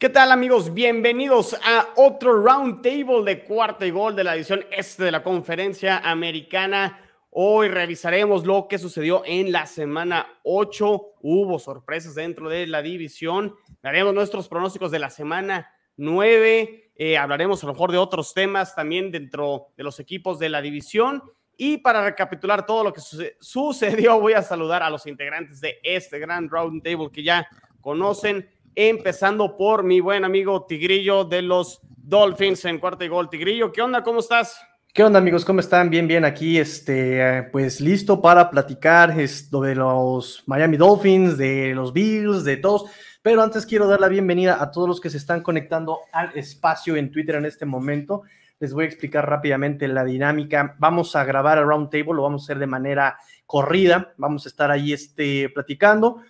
¿Qué tal amigos? Bienvenidos a otro roundtable de cuarta y gol de la edición este de la conferencia americana. Hoy revisaremos lo que sucedió en la semana 8. Hubo sorpresas dentro de la división. Daremos nuestros pronósticos de la semana 9. Eh, hablaremos a lo mejor de otros temas también dentro de los equipos de la división. Y para recapitular todo lo que sucedió, voy a saludar a los integrantes de este gran roundtable que ya conocen empezando por mi buen amigo Tigrillo de los Dolphins en cuarto y gol. Tigrillo, ¿qué onda? ¿Cómo estás? ¿Qué onda amigos? ¿Cómo están? Bien, bien, aquí este, pues listo para platicar esto de los Miami Dolphins, de los Bills, de todos. Pero antes quiero dar la bienvenida a todos los que se están conectando al espacio en Twitter en este momento. Les voy a explicar rápidamente la dinámica. Vamos a grabar el roundtable, lo vamos a hacer de manera corrida. Vamos a estar ahí este, platicando.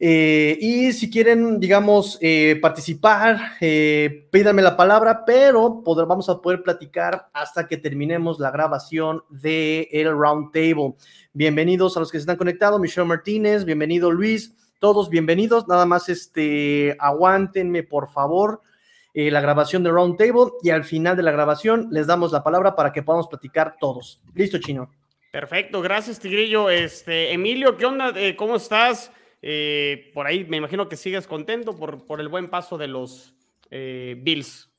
Eh, y si quieren, digamos, eh, participar, eh, pídanme la palabra, pero vamos a poder platicar hasta que terminemos la grabación del el round table. Bienvenidos a los que se están conectados, Michelle Martínez, bienvenido Luis, todos bienvenidos. Nada más, este, aguántenme, por favor, la grabación del round table y al final de la grabación les damos la palabra para que podamos platicar todos. Listo, Chino. Perfecto, gracias, Tigrillo. Este, Emilio, ¿qué onda? ¿Cómo estás? Eh, por ahí me imagino que sigues contento por, el buen paso de los eh, Bills.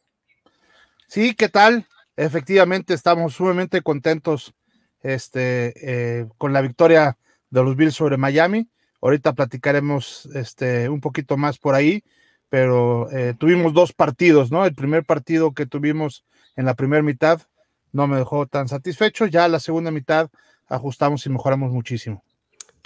Sí, ¿qué tal? Efectivamente, estamos sumamente contentos este, eh, con la victoria de los Bills sobre Miami. Ahorita platicaremos este, un poquito más por ahí, pero tuvimos dos partidos, ¿no? El primer partido que tuvimos en la primera mitad no me dejó tan satisfecho, ya la segunda mitad ajustamos y mejoramos muchísimo.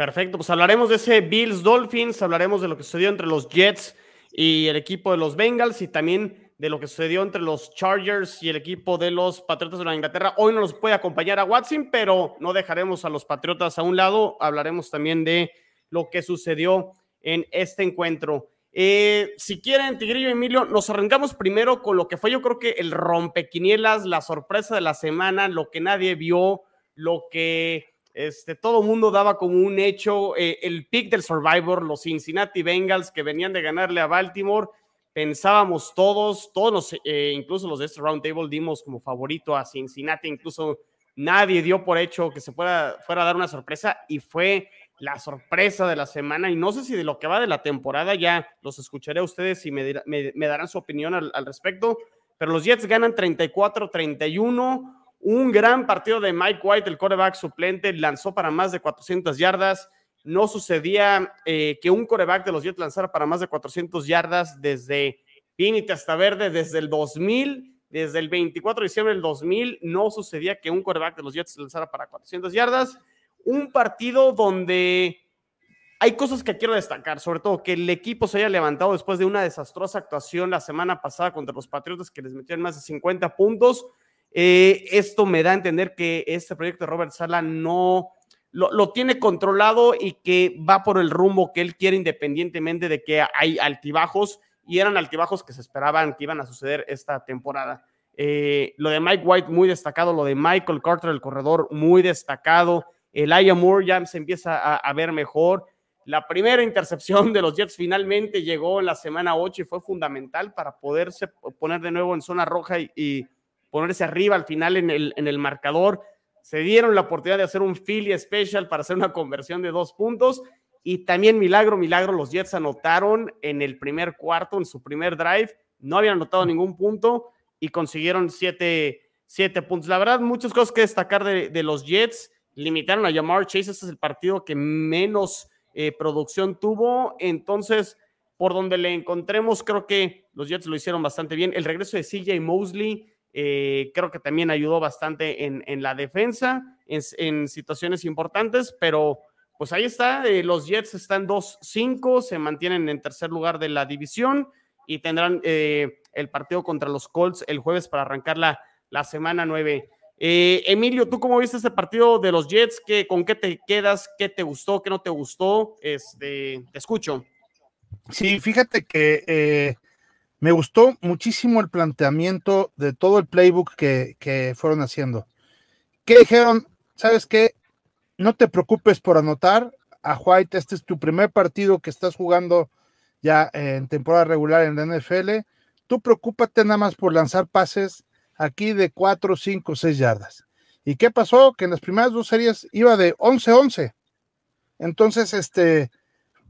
Perfecto, pues hablaremos de ese Bills Dolphins, hablaremos de lo que sucedió entre los Jets y el equipo de los Bengals y también de lo que sucedió entre los Chargers y el equipo de los Patriotas de la Inglaterra. Hoy no nos puede acompañar a Watson, pero no dejaremos a los Patriotas a un lado. Hablaremos también de lo que sucedió en este encuentro. Eh, si quieren, Tigrillo y Emilio, nos arrancamos primero con lo que fue yo creo que el rompequinielas, la sorpresa de la semana, lo que nadie vio, lo que este, todo mundo daba como un hecho eh, el pick del Survivor, los Cincinnati Bengals que venían de ganarle a Baltimore. Pensábamos todos, todos, eh, incluso los de este roundtable, dimos como favorito a Cincinnati. Incluso nadie dio por hecho que se fuera, fuera dar una sorpresa y fue la sorpresa de la semana. Y no sé si de lo que va de la temporada ya los escucharé a ustedes y me, me, darán su opinión al, al respecto. Pero los Jets ganan 34-31 un gran partido de Mike White, el coreback suplente, lanzó para más de 400 yardas. No sucedía eh, que un coreback de los Jets lanzara para más de 400 yardas desde Pinita hasta Verde, desde el 2000, desde el 24 de diciembre del 2000. No sucedía que un coreback de los Jets lanzara para 400 yardas. Un partido donde hay cosas que quiero destacar, sobre todo que el equipo se haya levantado después de una desastrosa actuación la semana pasada contra los Patriotas que les metieron más de 50 puntos eh, esto me da a entender que este proyecto de Robert Sala no lo, tiene controlado y que va por el rumbo que él quiere independientemente de que hay altibajos y eran altibajos que se esperaban que iban a suceder esta temporada. Eh, lo de Mike White muy destacado, lo de Michael Carter, el corredor, muy destacado. El Aya Moore ya se empieza a, ver mejor. La primera intercepción de los Jets finalmente llegó en la semana 8 y fue fundamental para poderse poner de nuevo en zona roja y ponerse arriba al final en el, en el marcador. Se dieron la oportunidad de hacer un Philly Special para hacer una conversión de dos puntos. Y también milagro, milagro, los Jets anotaron en el primer cuarto, en su primer drive. No habían anotado ningún punto y consiguieron siete, siete puntos. La verdad, muchas cosas que destacar de, los Jets. Limitaron a Jamar Chase. Este es el partido que menos eh, producción tuvo. Entonces, por donde le encontremos, creo que los Jets lo hicieron bastante bien. El regreso de CJ Mosley eh, creo que también ayudó bastante en, la defensa, en, situaciones importantes, pero pues ahí está, eh, los Jets están 2-5, se mantienen en tercer lugar de la división y tendrán eh, el partido contra los Colts el jueves para arrancar la, la semana 9. Emilio, ¿tú cómo viste ese partido de los Jets? ¿Qué, ¿Con qué te quedas? ¿Qué te gustó? ¿Qué no te gustó? Este, te escucho. Sí, fíjate que me gustó muchísimo el planteamiento de todo el playbook que, fueron haciendo. ¿Qué dijeron? ¿Sabes qué? No te preocupes por anotar a White. Este es tu primer partido que estás jugando ya en temporada regular en la NFL, tú preocúpate nada más por lanzar pases aquí de 4, 5, 6 yardas. ¿Y qué pasó? Que en las primeras dos series iba de 11-11. Entonces, este,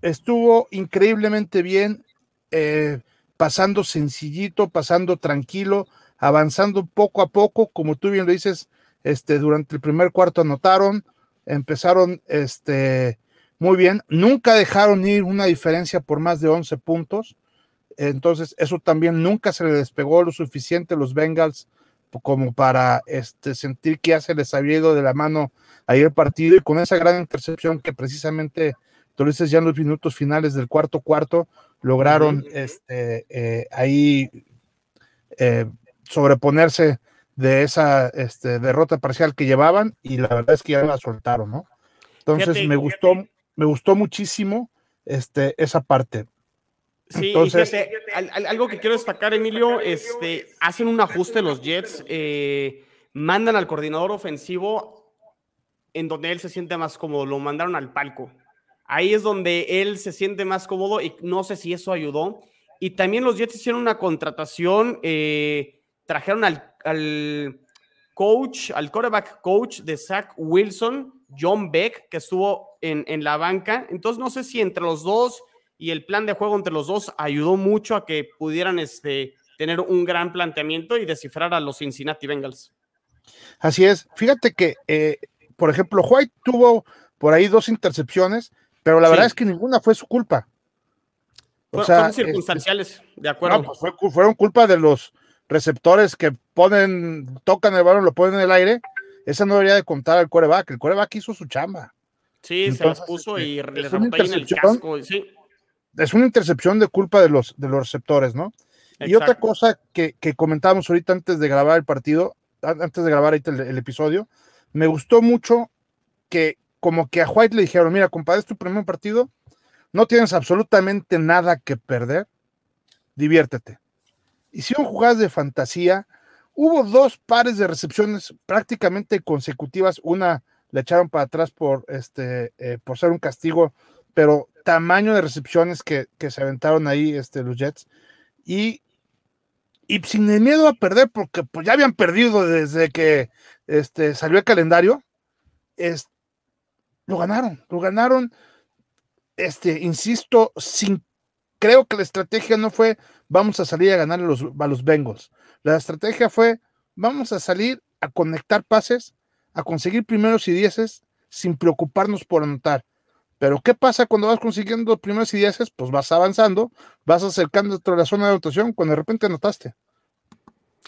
estuvo increíblemente bien, eh, pasando sencillito, pasando tranquilo, avanzando poco a poco, como tú bien lo dices, este, durante el primer cuarto anotaron, empezaron este, muy bien, nunca dejaron ir una diferencia por más de 11 puntos, entonces eso también nunca se le despegó lo suficiente los Bengals como para este, sentir que ya se les había ido de la mano ahí el partido. Y con esa gran intercepción que precisamente tú dices ya en los minutos finales del cuarto cuarto lograron este, eh, ahí eh, sobreponerse de esa este, derrota parcial que llevaban y la verdad es que ya la soltaron, ¿no? Entonces me gustó, me gustó muchísimo este, esa parte. Sí, Entonces, algo que quiero destacar, Emilio, este, hacen un ajuste los Jets, eh, mandan al coordinador ofensivo en donde él se siente más cómodo, lo mandaron al palco. Ahí es donde él se siente más cómodo y no sé si eso ayudó. Y también los Jets hicieron una contratación, eh, trajeron al, coach, al quarterback coach de Zach Wilson, John Beck, que estuvo en, en la banca. Entonces no sé si entre los dos y el plan de juego entre los dos ayudó mucho a que pudieran este, tener un gran planteamiento y descifrar a los Cincinnati Bengals. Así es. Fíjate que, eh, por ejemplo, White tuvo por ahí dos intercepciones, pero la verdad es que ninguna fue su culpa. O sea, fueron circunstanciales, de acuerdo. Pues fueron culpa de los receptores que ponen, tocan el balón, lo ponen en el aire. Esa no debería de contar al coreback. El coreback hizo su chamba. Sí, se las puso y le rebotó en el casco. Sí es una intercepción de culpa de los, de los receptores, ¿no? Y otra cosa que, que, comentábamos ahorita antes de grabar el partido, antes de grabar ahorita el, episodio, me gustó mucho que como que a White le dijeron, mira, compadre, es tu primer partido, no tienes absolutamente nada que perder, diviértete. Hicieron jugadas de fantasía, hubo dos pares de recepciones prácticamente consecutivas, una le echaron para atrás por, este, eh, por ser un castigo, pero tamaño de recepciones que, se aventaron ahí este, los Jets. Y, y sin el miedo a perder, porque pues, ya habían perdido desde que este, salió el calendario, es, lo ganaron, lo ganaron, este, insisto, sin, creo que la estrategia no fue vamos a salir a ganar a los, a los Bengals. La estrategia fue vamos a salir a conectar pases, a conseguir primeros y dieces sin preocuparnos por anotar. Pero ¿qué pasa cuando vas consiguiendo primeros y dieces? Pues vas avanzando, vas acercándote a la zona de anotación cuando de repente anotaste.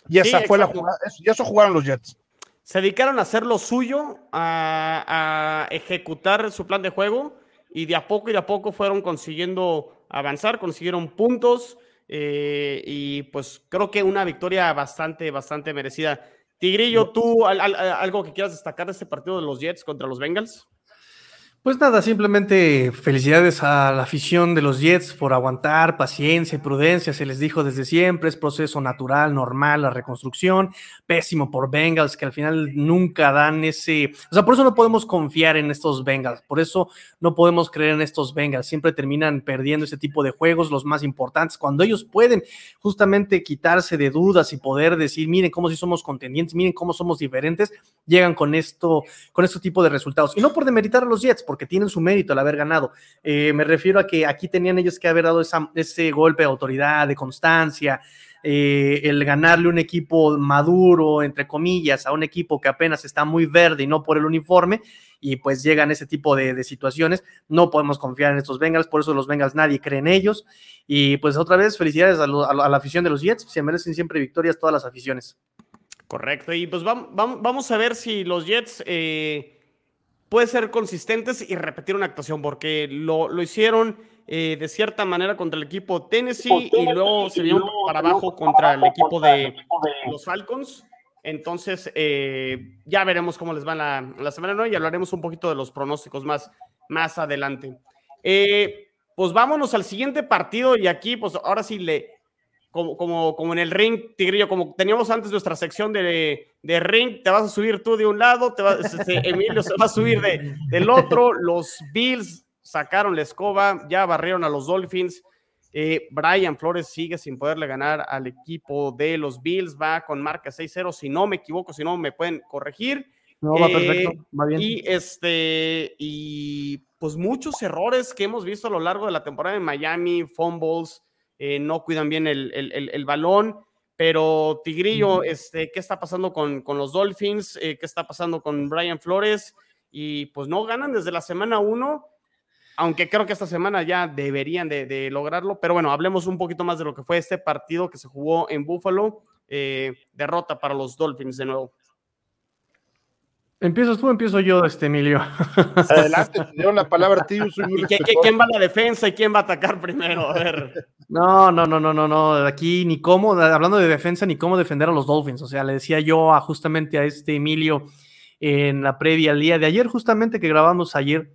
Y esa fue la jugada, y eso jugaron los Jets. Se dedicaron a hacer lo suyo, a, ejecutar su plan de juego y de a poco y de a poco fueron consiguiendo avanzar, consiguieron puntos eh, y pues creo que una victoria bastante, bastante merecida. Tigrillo, ¿tú algo que quieras destacar de este partido de los Jets contra los Bengals? Pues nada, simplemente felicidades a la afición de los Jets por aguantar, paciencia y prudencia, se les dijo desde siempre, es proceso natural, normal, la reconstrucción, pésimo por Bengals, que al final nunca dan ese, o sea, por eso no podemos confiar en estos Bengals, por eso no podemos creer en estos Bengals, siempre terminan perdiendo ese tipo de juegos, los más importantes, cuando ellos pueden justamente quitarse de dudas y poder decir, miren cómo si somos contendientes, miren cómo somos diferentes, llegan con esto, con este tipo de resultados, y no por demeritar a los Jets, porque tienen su mérito al haber ganado. Eh, me refiero a que aquí tenían ellos que haber dado ese golpe de autoridad, de constancia, eh, el ganarle un equipo maduro, entre comillas, a un equipo que apenas está muy verde y no por el uniforme, y pues llegan ese tipo de, situaciones. No podemos confiar en estos Bengals, por eso los Bengals nadie cree en ellos. Y pues otra vez, felicidades a, la afición de los Jets, se merecen siempre victorias todas las aficiones. Correcto, y pues vamos, vamos a ver si los Jets... Eh puede ser consistentes y repetir una actuación, porque lo, lo hicieron eh, de cierta manera contra el equipo Tennessee y luego se vieron para abajo contra el equipo de los Falcons. Entonces, eh, ya veremos cómo les va la, la semana ¿no? y hablaremos un poquito de los pronósticos más, más adelante. Eh, pues vámonos al siguiente partido y aquí, pues ahora sí le, como, como, en el ring, Tigrillo, como teníamos antes nuestra sección de, de ring, te vas a subir tú de un lado, te este, Emilio se va a subir de, del otro, los Bills sacaron la escoba, ya barrieron a los Dolphins. Eh, Brian Flores sigue sin poderle ganar al equipo de los Bills, va con marca 6-0, si no me equivoco, si no me pueden corregir. No, va perfecto, eh, va bien. Y este, y pues muchos errores que hemos visto a lo largo de la temporada en Miami, fumbles, eh, no cuidan bien el, el, el, balón. Pero Tigrillo, este, ¿qué está pasando con, con los Dolphins? ¿Qué está pasando con Brian Flores? Y pues no ganan desde la semana 1 aunque creo que esta semana ya deberían de, lograrlo. Pero bueno, hablemos un poquito más de lo que fue este partido que se jugó en Buffalo. Eh, derrota para los Dolphins de nuevo. ¿Empiezas tú empiezo yo, este Emilio? Adelante, te dio la palabra a ti. ¿Quién va a la defensa y quién va a atacar primero? A ver. No, no, no, no, no, no. Aquí ni cómo, hablando de defensa, ni cómo defender a los Dolphins. O sea, le decía yo a, justamente a este Emilio en la previa al día de ayer, justamente que grabamos ayer,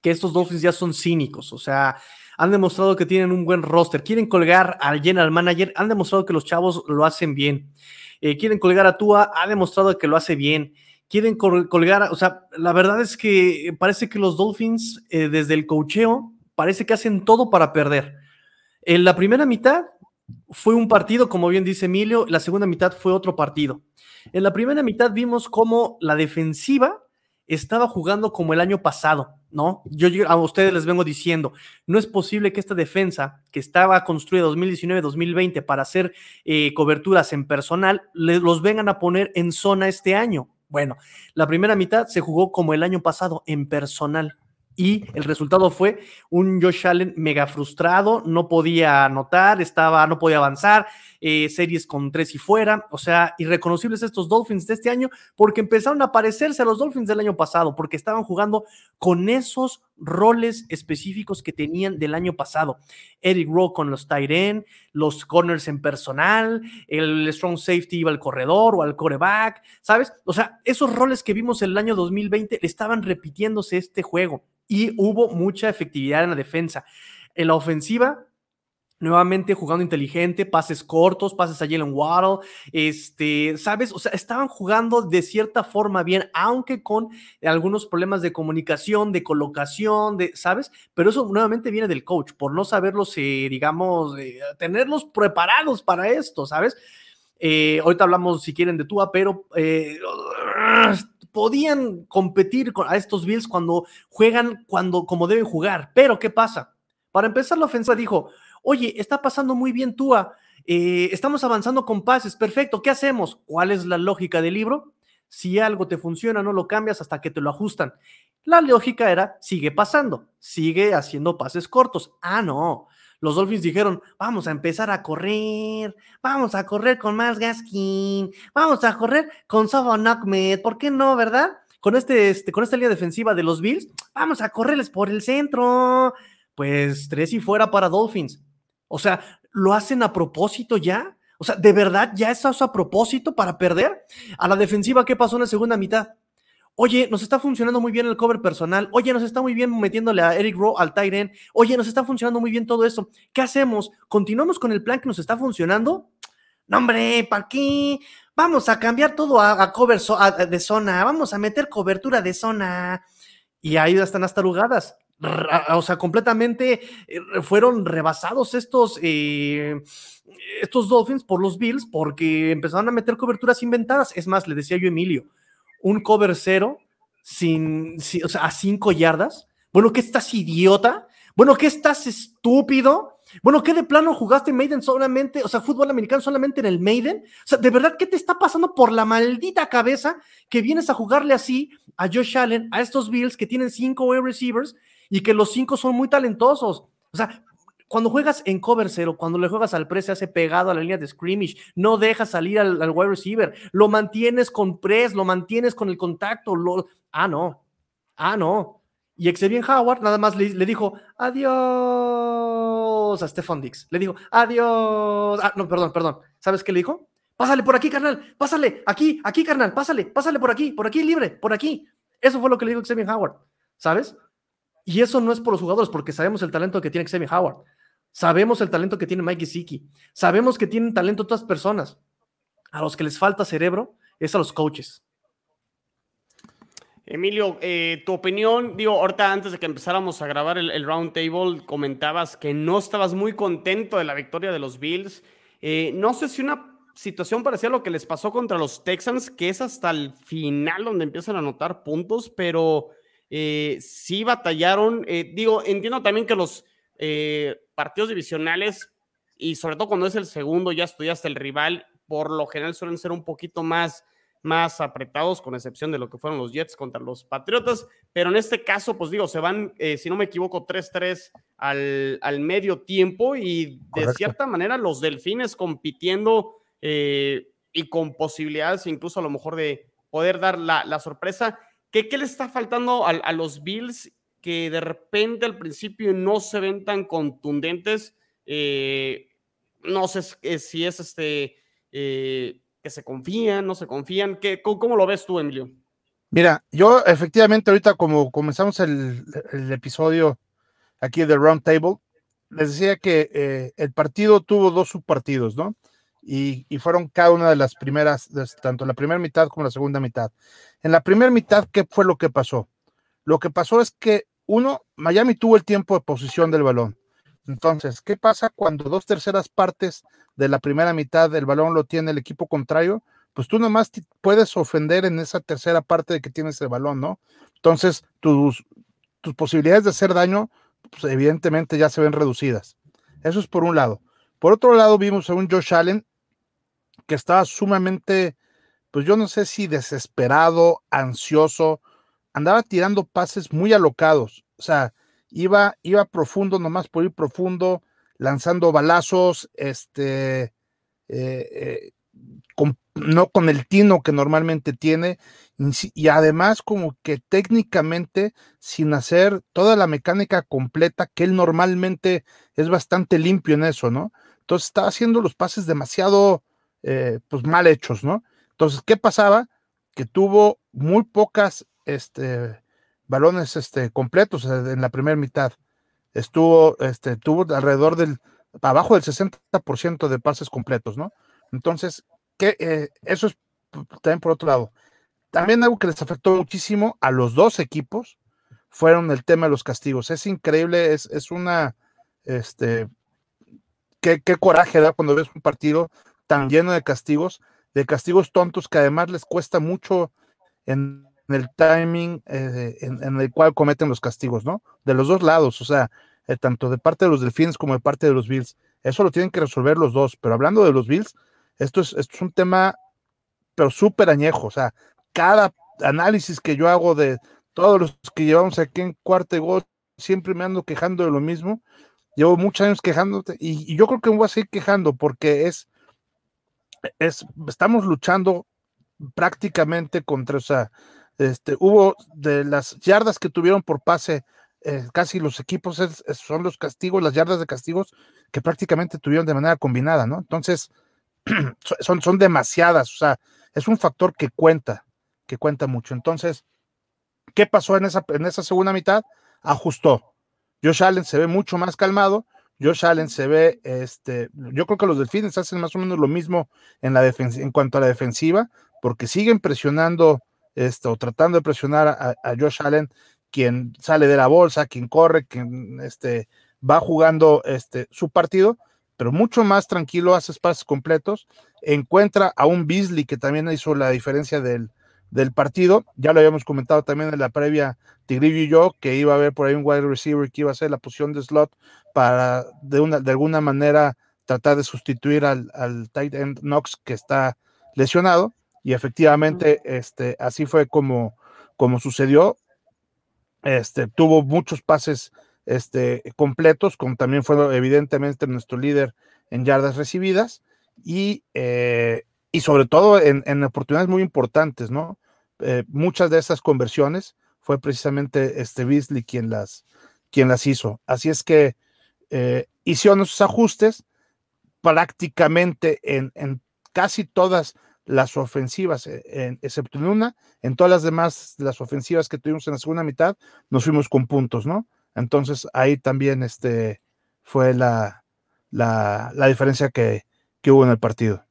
que estos Dolphins ya son cínicos, o sea, han demostrado que tienen un buen roster, quieren colgar al general manager, han demostrado que los chavos lo hacen bien, eh, quieren colgar a Tua, ha demostrado que lo hace bien, quieren colgar, o sea, la verdad es que parece que los Dolphins eh, desde el cocheo parece que hacen todo para perder. En la primera mitad fue un partido, como bien dice Emilio, la segunda mitad fue otro partido. En la primera mitad vimos cómo la defensiva estaba jugando como el año pasado, ¿no? Yo, a ustedes les vengo diciendo, no es posible que esta defensa que estaba construida 2019-2020 para hacer eh, coberturas en personal, los vengan a poner en zona este año. Bueno, la primera mitad se jugó como el año pasado, en personal. Y el resultado fue un Josh Allen mega frustrado, no podía anotar, estaba, no podía avanzar, eh, series con tres y fuera, o sea, irreconocibles estos Dolphins de este año porque empezaron a parecerse a los Dolphins del año pasado, porque estaban jugando con esos roles específicos que tenían del año pasado. Eric Rowe con los tight end, los corners en personal, el strong safety iba al corredor o al coreback, ¿sabes? O sea, esos roles que vimos el año 2020 estaban repitiéndose este juego y hubo mucha efectividad en la defensa. En la ofensiva, nuevamente jugando inteligente, pases cortos, pases a Jalen Waddle, este, ¿sabes? O sea, estaban jugando de cierta forma bien, aunque con algunos problemas de comunicación, de colocación, de, ¿sabes? Pero eso nuevamente viene del coach, por no saberlos, eh, digamos, eh, tenerlos preparados para esto, ¿sabes? Eh, ahorita hablamos, si quieren, de Tua, pero podían competir a estos Bills cuando juegan cuando, como deben jugar. Pero, ¿qué pasa? Para empezar, la ofensa dijo, oye, está pasando muy bien Tua, eh, estamos avanzando con pases, perfecto, ¿qué hacemos? ¿Cuál es la lógica del libro? Si algo te funciona, no lo cambias hasta que te lo ajustan. La lógica era, sigue pasando, sigue haciendo pases cortos. Ah, no. Los Dolphins dijeron, vamos a empezar a correr, vamos a correr con más Gaskin, vamos a correr con Savon Ahmed, ¿por qué no, verdad? Con, este, este, con esta línea defensiva de los Bills, vamos a correrles por el centro. Pues tres y fuera para Dolphins. O sea, ¿lo hacen a propósito ya? O sea, ¿de verdad ya es a propósito para perder? A la defensiva, ¿qué pasó en la segunda mitad? Oye, nos está funcionando muy bien el cover personal. Oye, nos está muy bien metiéndole a Eric Rowe al Tyren. Oye, nos está funcionando muy bien todo eso. ¿Qué hacemos? ¿Continuamos con el plan que nos está funcionando? No, hombre, ¿para qué? Vamos a cambiar todo a, cover de zona. Vamos a meter cobertura de zona. Y ahí están las tarugadas o sea, completamente eh, fueron rebasados estos, eh, estos Dolphins por los Bills porque empezaron a meter coberturas inventadas. Es más, le decía yo a Emilio, un cover cero sin, o sea, a cinco yardas. Bueno, ¿qué estás idiota? Bueno, ¿qué estás estúpido? Bueno, ¿qué de plano jugaste Maiden solamente, o sea, fútbol americano solamente en el Maiden? O sea, ¿de verdad qué te está pasando por la maldita cabeza que vienes a jugarle así a Josh Allen, a estos Bills que tienen cinco wide receivers y que los cinco son muy talentosos. O sea, cuando juegas en cover cero, cuando le juegas al press, se hace pegado a la línea de scrimmage, no dejas salir al, wide receiver, lo mantienes con press, lo mantienes con el contacto. Lo... Ah, no. Ah, no. Y Xavier Howard nada más le, dijo adiós a Stephon Dix. Le dijo adiós. Ah, no, perdón, perdón. ¿Sabes qué le dijo? Pásale por aquí, carnal. Pásale. Aquí, aquí, carnal. Pásale. Pásale por aquí. Por aquí, libre. Por aquí. Eso fue lo que le dijo Xavier Howard. ¿Sabes? Y eso no es por los jugadores, porque sabemos el talento que tiene Xavier Howard. Sabemos el talento que tiene Mike Gesicki. Sabemos que tienen talento otras personas. A los que les falta cerebro es a los coaches. Emilio, eh, tu opinión, digo, ahorita antes de que empezáramos a grabar el, el round table, comentabas que no estabas muy contento de la victoria de los Bills. Eh, no sé si una situación parecía lo que les pasó contra los Texans, que es hasta el final donde empiezan a anotar puntos, pero eh, sí batallaron. Digo, entiendo también que los eh, partidos divisionales, y sobre todo cuando es el segundo, ya estudiaste el rival, por lo general suelen ser un poquito más, más apretados, con excepción de lo que fueron los Jets contra los Patriotas, pero en este caso, pues digo, se van, si no me equivoco, 3-3 al, al, medio tiempo y de cierta manera los Delfines compitiendo eh, y con posibilidades incluso a lo mejor de poder dar la, la sorpresa. ¿Qué, ¿Qué, le está faltando a, a, los Bills que de repente al principio no se ven tan contundentes? Eh, no sé si es este eh, que se confían, no se confían. ¿Qué, cómo, lo ves tú, Emilio? Mira, yo efectivamente ahorita como comenzamos el, episodio aquí de Round Table, les decía que eh, el partido tuvo dos subpartidos, ¿no? y, fueron cada una de las primeras, tanto la primera mitad como la segunda mitad. En la primera mitad, ¿qué fue lo que pasó? Lo que pasó es que, uno, Miami tuvo el tiempo de posición del balón. Entonces, ¿qué pasa cuando dos terceras partes de la primera mitad del balón lo tiene el equipo contrario? Pues tú nomás puedes ofender en esa tercera parte de que tienes el balón, ¿no? Entonces, tus, tus posibilidades de hacer daño, pues evidentemente ya se ven reducidas. Eso es por un lado. Por otro lado, vimos a un Josh Allen que estaba sumamente, pues yo no sé si desesperado, ansioso, andaba tirando pases muy alocados, o sea, iba, iba profundo, nomás por ir profundo, lanzando balazos, este, eh, eh, no con el tino que normalmente tiene, y además como que técnicamente sin hacer toda la mecánica completa, que él normalmente es bastante limpio en eso, ¿no? Entonces estaba haciendo los pases demasiado eh, pues mal hechos, ¿no? Entonces, ¿qué pasaba? Que tuvo muy pocas este, balones este, completos en la primera mitad. Estuvo, este, tuvo alrededor del, abajo del 60% de pases completos, ¿no? Entonces, ¿qué, eh, eso es también por otro lado. También algo que les afectó muchísimo a los dos equipos fueron el tema de los castigos. Es increíble, es, es una, este, qué, qué coraje da cuando ves un partido tan lleno de castigos, de castigos tontos que además les cuesta mucho en el timing eh, en, en, el cual cometen los castigos, ¿no? De los dos lados, o sea, eh, tanto de parte de los Delfines como de parte de los Bills. Eso lo tienen que resolver los dos, pero hablando de los Bills, esto es, esto es un tema, pero súper añejo, o sea, cada análisis que yo hago de todos los que llevamos aquí en cuarto gol, siempre me ando quejando de lo mismo. Llevo muchos años quejándote y, y yo creo que me voy a seguir quejando porque es, es, estamos luchando prácticamente contra, o sea, este, hubo de las yardas que tuvieron por pase, eh, casi los equipos son los castigos, las yardas de castigos que prácticamente tuvieron de manera combinada, ¿no? Entonces, son, son demasiadas, o sea, es un factor que cuenta, que cuenta mucho. Entonces, ¿qué pasó en esa, en esa segunda mitad? Ajustó. Josh Allen se ve mucho más calmado, Josh Allen se ve, este, yo creo que los delfines hacen más o menos lo mismo en, la en cuanto a la defensiva, porque siguen presionando esto, o tratando de presionar a, Josh Allen, quien sale de la bolsa, quien corre, quien este, va jugando este, su partido, pero mucho más tranquilo, hace espacios completos, encuentra a un Beasley que también hizo la diferencia del, del partido. Ya lo habíamos comentado también en la previa Tigrillo y yo, que iba a haber por ahí un wide receiver que iba a ser la posición de slot para de, una, de alguna manera tratar de sustituir al, al tight end Knox que está lesionado. Y efectivamente, este, así fue como, como sucedió. Este, tuvo muchos pases este, completos, como también fue evidentemente nuestro líder en yardas recibidas. Y, eh, y sobre todo en, en, oportunidades muy importantes, ¿no? Eh, muchas de esas conversiones fue precisamente este Beasley quien las, quien las hizo. Así es que eh, hicieron esos ajustes prácticamente en, en, casi todas las ofensivas, eh, en, excepto en una, en todas las demás, las ofensivas que tuvimos en la segunda mitad, nos fuimos con puntos, ¿no? Entonces ahí también este, fue la, la, la diferencia que, que hubo en el partido.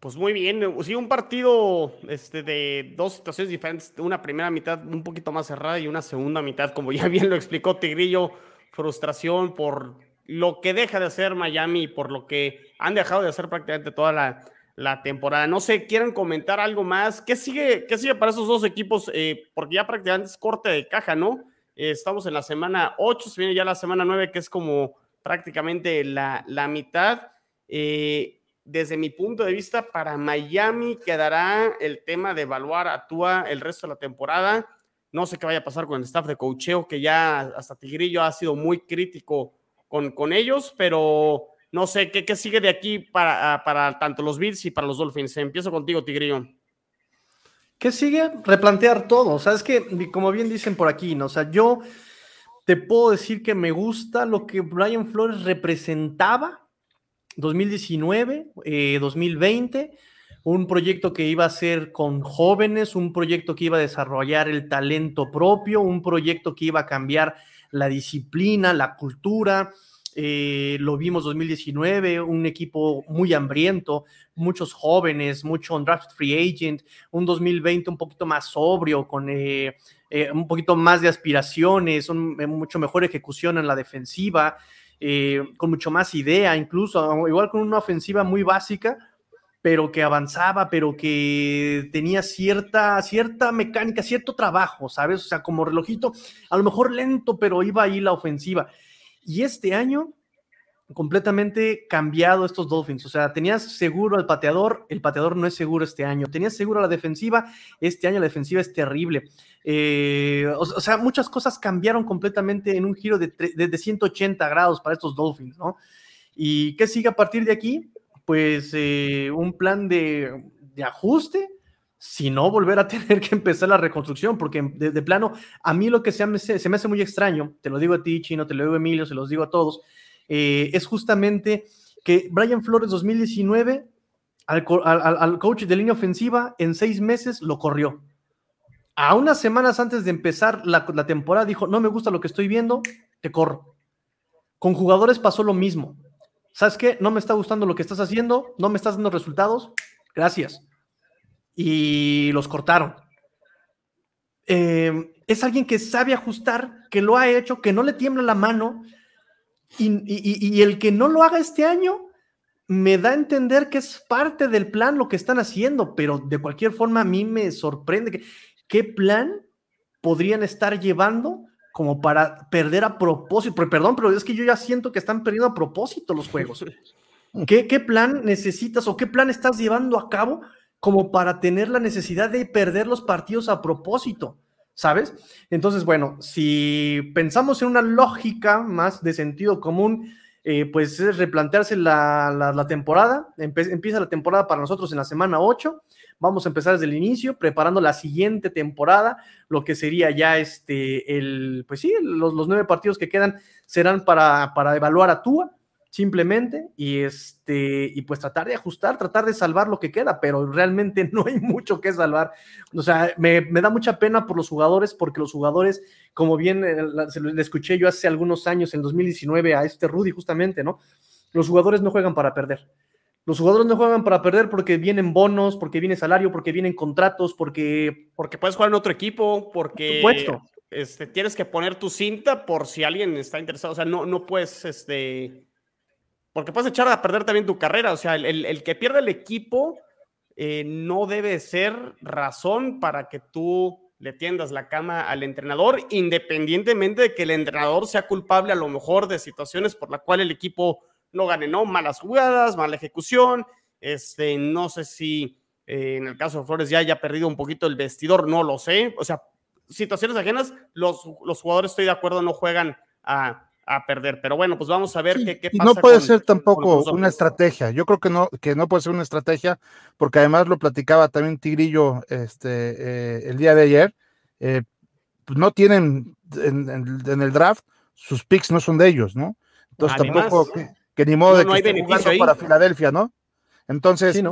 Pues muy bien, sí, un partido este, de dos situaciones diferentes, una primera mitad un poquito más cerrada y una segunda mitad, como ya bien lo explicó Tigrillo, frustración por lo que deja de hacer Miami por lo que han dejado de hacer prácticamente toda la, temporada. No sé, ¿quieren comentar algo más? ¿Qué sigue, qué sigue para esos dos equipos? Eh, porque ya prácticamente es corte de caja, ¿no? Eh, estamos en la semana 8, se viene ya la semana 9, que es como prácticamente la, la mitad. Eh, desde mi punto de vista, para Miami quedará el tema de evaluar a Tua el resto de la temporada. No sé qué vaya a pasar con el staff de cocheo, que ya hasta Tigrillo ha sido muy crítico con, con ellos, pero no sé qué, qué sigue de aquí para, para tanto los Bills y para los Dolphins. Empiezo contigo, Tigrillo. ¿Qué sigue? Replantear todo. O sea, es que, como bien dicen por aquí, ¿no? O sea, yo te puedo decir que me gusta lo que Brian Flores representaba 2019, 2020, eh, un proyecto que iba a ser con jóvenes, un proyecto que iba a desarrollar el talento propio, un proyecto que iba a cambiar la disciplina, la cultura. Eh, lo vimos 2019, un equipo muy hambriento, muchos jóvenes, mucho draft free agent, un 2020 un poquito más sobrio, con eh, un poquito más de aspiraciones, un, mucho mejor ejecución en la defensiva. Eh, con mucho más idea, incluso, igual con una ofensiva muy básica, pero que avanzaba, pero que tenía cierta, cierta mecánica, cierto trabajo, ¿sabes? O sea, como relojito, a lo mejor lento, pero iba ahí la ofensiva. Y este año, completamente cambiado estos Dolphins. O sea, tenías seguro al pateador, el pateador no es seguro este año. Tenías seguro la defensiva, este año la defensiva es terrible. Eh, o, sea, muchas cosas cambiaron completamente en un giro de, de, 180 grados para estos Dolphins, ¿no? ¿Y qué sigue a partir de aquí? Pues eh, un plan de ajuste, si no volver a tener que empezar la reconstrucción, porque de, plano, a mí lo que se me, se me, hace muy extraño, te lo digo a ti, Chino, te lo digo a Emilio, se los digo a todos, eh, es justamente que Brian Flores 2019, al, al, coach de línea ofensiva, en seis meses lo corrió. A unas semanas antes de empezar la, la temporada dijo, no me gusta lo que estoy viendo, te corro. Con jugadores pasó lo mismo. ¿Sabes qué? No me está gustando lo que estás haciendo, no me estás dando resultados, gracias. Y los cortaron. Eh, es alguien que sabe ajustar, que lo ha hecho, que no le tiembla la mano, y, el que no lo haga este año me da a entender que es parte del plan lo que están haciendo, pero de cualquier forma a mí me sorprende que, qué plan podrían estar llevando como para perder a propósito. Perdón, pero es que yo ya siento que están perdiendo a propósito los juegos. ¿Qué, ¿Qué plan necesitas o qué plan estás llevando a cabo como para tener la necesidad de perder los partidos a propósito? ¿sabes? Entonces, bueno, si pensamos en una lógica más de sentido común, eh, pues es replantearse la, temporada. empieza la temporada para nosotros en la semana 8. Vamos a empezar desde el inicio, preparando la siguiente temporada, lo que sería ya este, el, pues sí, los, los nueve partidos que quedan serán para, para evaluar a Tua simplemente y este y pues tratar de ajustar, tratar de salvar lo que queda, pero realmente no hay mucho que salvar. O sea, me, da mucha pena por los jugadores porque los jugadores, como bien eh, le escuché yo hace algunos años, en 2019 a este Rudy justamente, ¿no? Los jugadores no juegan para perder. Los jugadores no juegan para perder porque vienen bonos, porque viene salario, porque vienen contratos, porque... Porque puedes jugar en otro equipo, porque... Este, tienes que poner tu cinta por si alguien está interesado. O sea, no, no puedes, este porque puedes echar a perder también tu carrera. O sea, el, que pierde el equipo eh, no debe ser razón para que tú le tiendas la cama al entrenador, independientemente de que el entrenador sea culpable a lo mejor de situaciones por las cuales el equipo no gane, ¿no? Malas jugadas, mala ejecución. Este, no sé si eh, en el caso de Flores ya haya perdido un poquito el vestidor, no lo sé. O sea, situaciones ajenas, los, los jugadores, estoy de acuerdo, no juegan a, a perder. Pero bueno, pues vamos a ver qué, qué, pasa. no puede ser tampoco una estrategia. Yo creo que no, que no puede ser una estrategia, porque además lo platicaba también Tigrillo este, eh, el día de ayer. Eh, pues no tienen en, el draft, sus picks no son de ellos, ¿no? Entonces tampoco que, ni modo de que estén jugando para Filadelfia, ¿no? Entonces,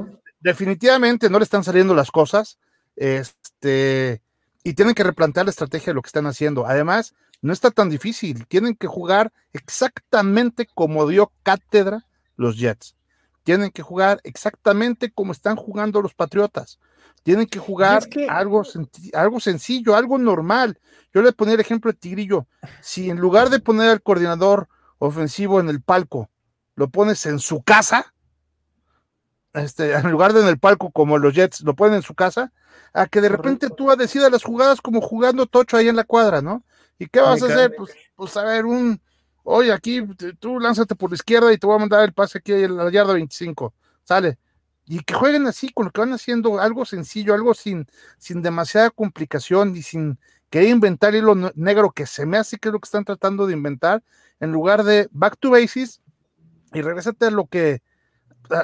definitivamente no le están saliendo las cosas. Este, y tienen que replantear la estrategia de lo que están haciendo. Además, no está tan difícil. Tienen que jugar exactamente como dio cátedra los Jets. tienen que jugar exactamente como están jugando los Patriotas. Tienen que jugar algo, algo sencillo, algo normal. Yo le ponía el ejemplo de Tigrillo. Si en lugar de poner al coordinador ofensivo en el palco, lo pones en su casa, este, en lugar de en el palco como los Jets, lo ponen en su casa, a que de repente tú decidas las jugadas como jugando tocho ahí en la cuadra, ¿no? ¿Y qué vas a hacer? Pues, pues a ver, un, oye, aquí tú lánzate por la izquierda y te voy a mandar el pase aquí a la yarda 25, sale. Y que jueguen así, con lo que van haciendo, algo sencillo, algo sin, sin demasiada complicación y sin querer inventar hilo negro, que se me hace que es lo que están tratando de inventar, en lugar de back to basis y regresate a lo que,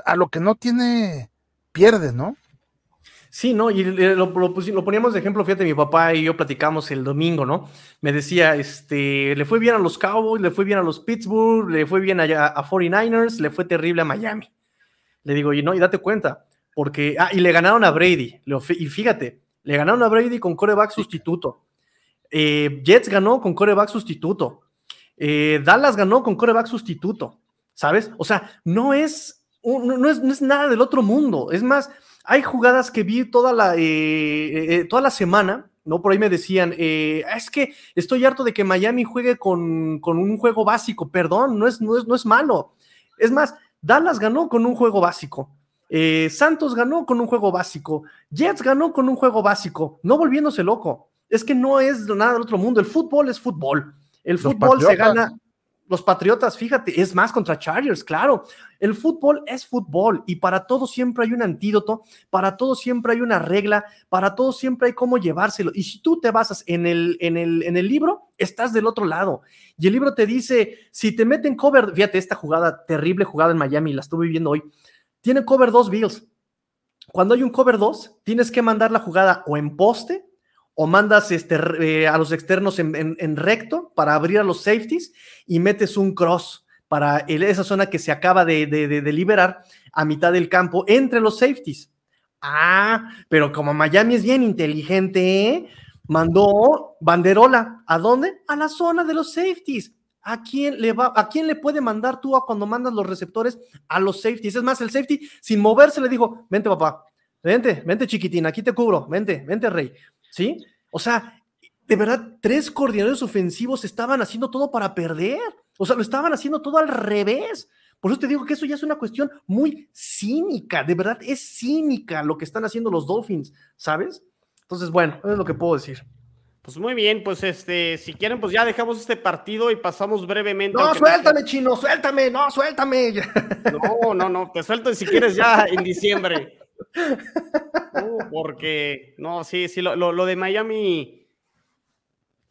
a lo que no tiene, pierde, ¿no? Sí, ¿no? Y lo, lo, poníamos de ejemplo, fíjate, mi papá y yo platicamos el domingo, ¿no? Me decía, este, le fue bien a los Cowboys, le fue bien a los Pittsburgh, le fue bien a, a 49ers, le fue terrible a Miami. Le digo, y no, y date cuenta, porque, ah, y le ganaron a Brady, y fíjate, le ganaron a Brady con coreback sustituto. Eh, Jets ganó con coreback sustituto. Eh, Dallas ganó con coreback sustituto, ¿sabes? O sea, no es, no es, no es nada del otro mundo. Es más, hay jugadas que vi toda la, eh, eh, eh, toda la semana, ¿no? Por ahí me decían, es que estoy harto de que Miami juegue con, un juego básico. Perdón, no es, no, es, no es malo. Es más, Dallas ganó con un juego básico. Santos ganó con un juego básico. Jets ganó con un juego básico. No volviéndose loco. Es que no es nada del otro mundo. El fútbol es fútbol. El fútbol se gana los Patriotas, fíjate, es más contra Chargers, claro. El fútbol es fútbol y para todo siempre hay un antídoto, para todo siempre hay una regla, para todo siempre hay cómo llevárselo. Y si tú te basas en el, en el, en el libro, estás del otro lado. Y el libro te dice, si te meten cover, fíjate, esta jugada, terrible jugada en Miami, la estuve viviendo hoy, tiene cover dos Bills. Cuando hay un cover 2, tienes que mandar la jugada o en poste o mandas este, eh, a los externos en, recto para abrir a los safeties y metes un cross para esa zona que se acaba de, liberar a mitad del campo entre los safeties. Ah, pero como Miami es bien inteligente, mandó banderola. ¿A dónde? A la zona de los safeties. ¿A quién le va? ¿A quién le puede mandar tú a cuando mandas los receptores a los safeties? Es más, el safety sin moverse le dijo, vente papá, vente, vente chiquitín, aquí te cubro, vente, vente rey. ¿Sí? O sea, de verdad, tres coordinadores ofensivos estaban haciendo todo para perder. O sea, lo estaban haciendo todo al revés. Por eso te digo que eso ya es una cuestión muy cínica, de verdad es cínica lo que están haciendo los Dolphins, ¿sabes? Entonces, bueno, eso es lo que puedo decir. Pues muy bien, pues este, si quieren, pues ya dejamos este partido y pasamos brevemente. No, suéltame, chino, suéltame, no, suéltame. No, no, no, te suelto si quieres ya en diciembre. Porque, no, sí, sí, lo, de Miami,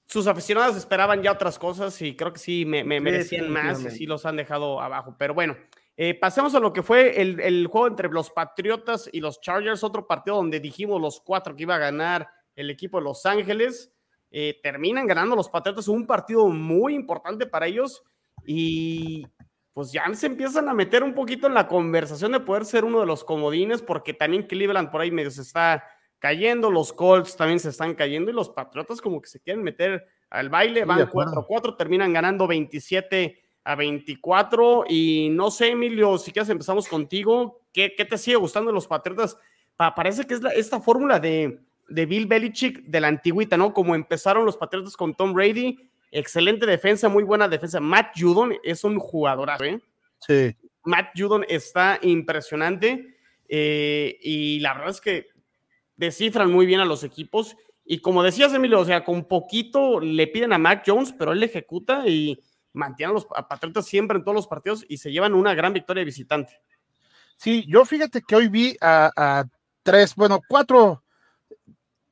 sus aficionados esperaban ya otras cosas y creo que sí me, merecían más y sí los han dejado abajo. Pero bueno, eh, pasemos a lo que fue el, juego entre los Patriotas y los Chargers, otro partido donde dijimos los cuatro que iba a ganar el equipo de Los Ángeles. Eh, terminan ganando los Patriotas, un partido muy importante para ellos y pues ya se empiezan a meter un poquito en la conversación de poder ser uno de los comodines, porque también Cleveland por ahí medio se está cayendo, los Colts también se están cayendo y los Patriotas como que se quieren meter al baile, van 4-4, terminan ganando 27 a 24 y no sé, Emilio, si quieres empezamos contigo, ¿qué, qué te sigue gustando de los Patriotas? parece que es esta fórmula de, de Bill Belichick de la antigüita, ¿no? Como empezaron los Patriotas con Tom Brady, Excelente defensa, muy buena defensa. Matt Judon es un jugadorazo, ¿eh? Sí. Matt Judon está impresionante eh, y la verdad es que descifran muy bien a los equipos. Y como decías, Emilio, o sea, con poquito le piden a Mac Jones, pero él ejecuta y mantiene a los Patriotas siempre en todos los partidos y se llevan una gran victoria de visitante. Sí, yo fíjate que hoy vi a tres, bueno, cuatro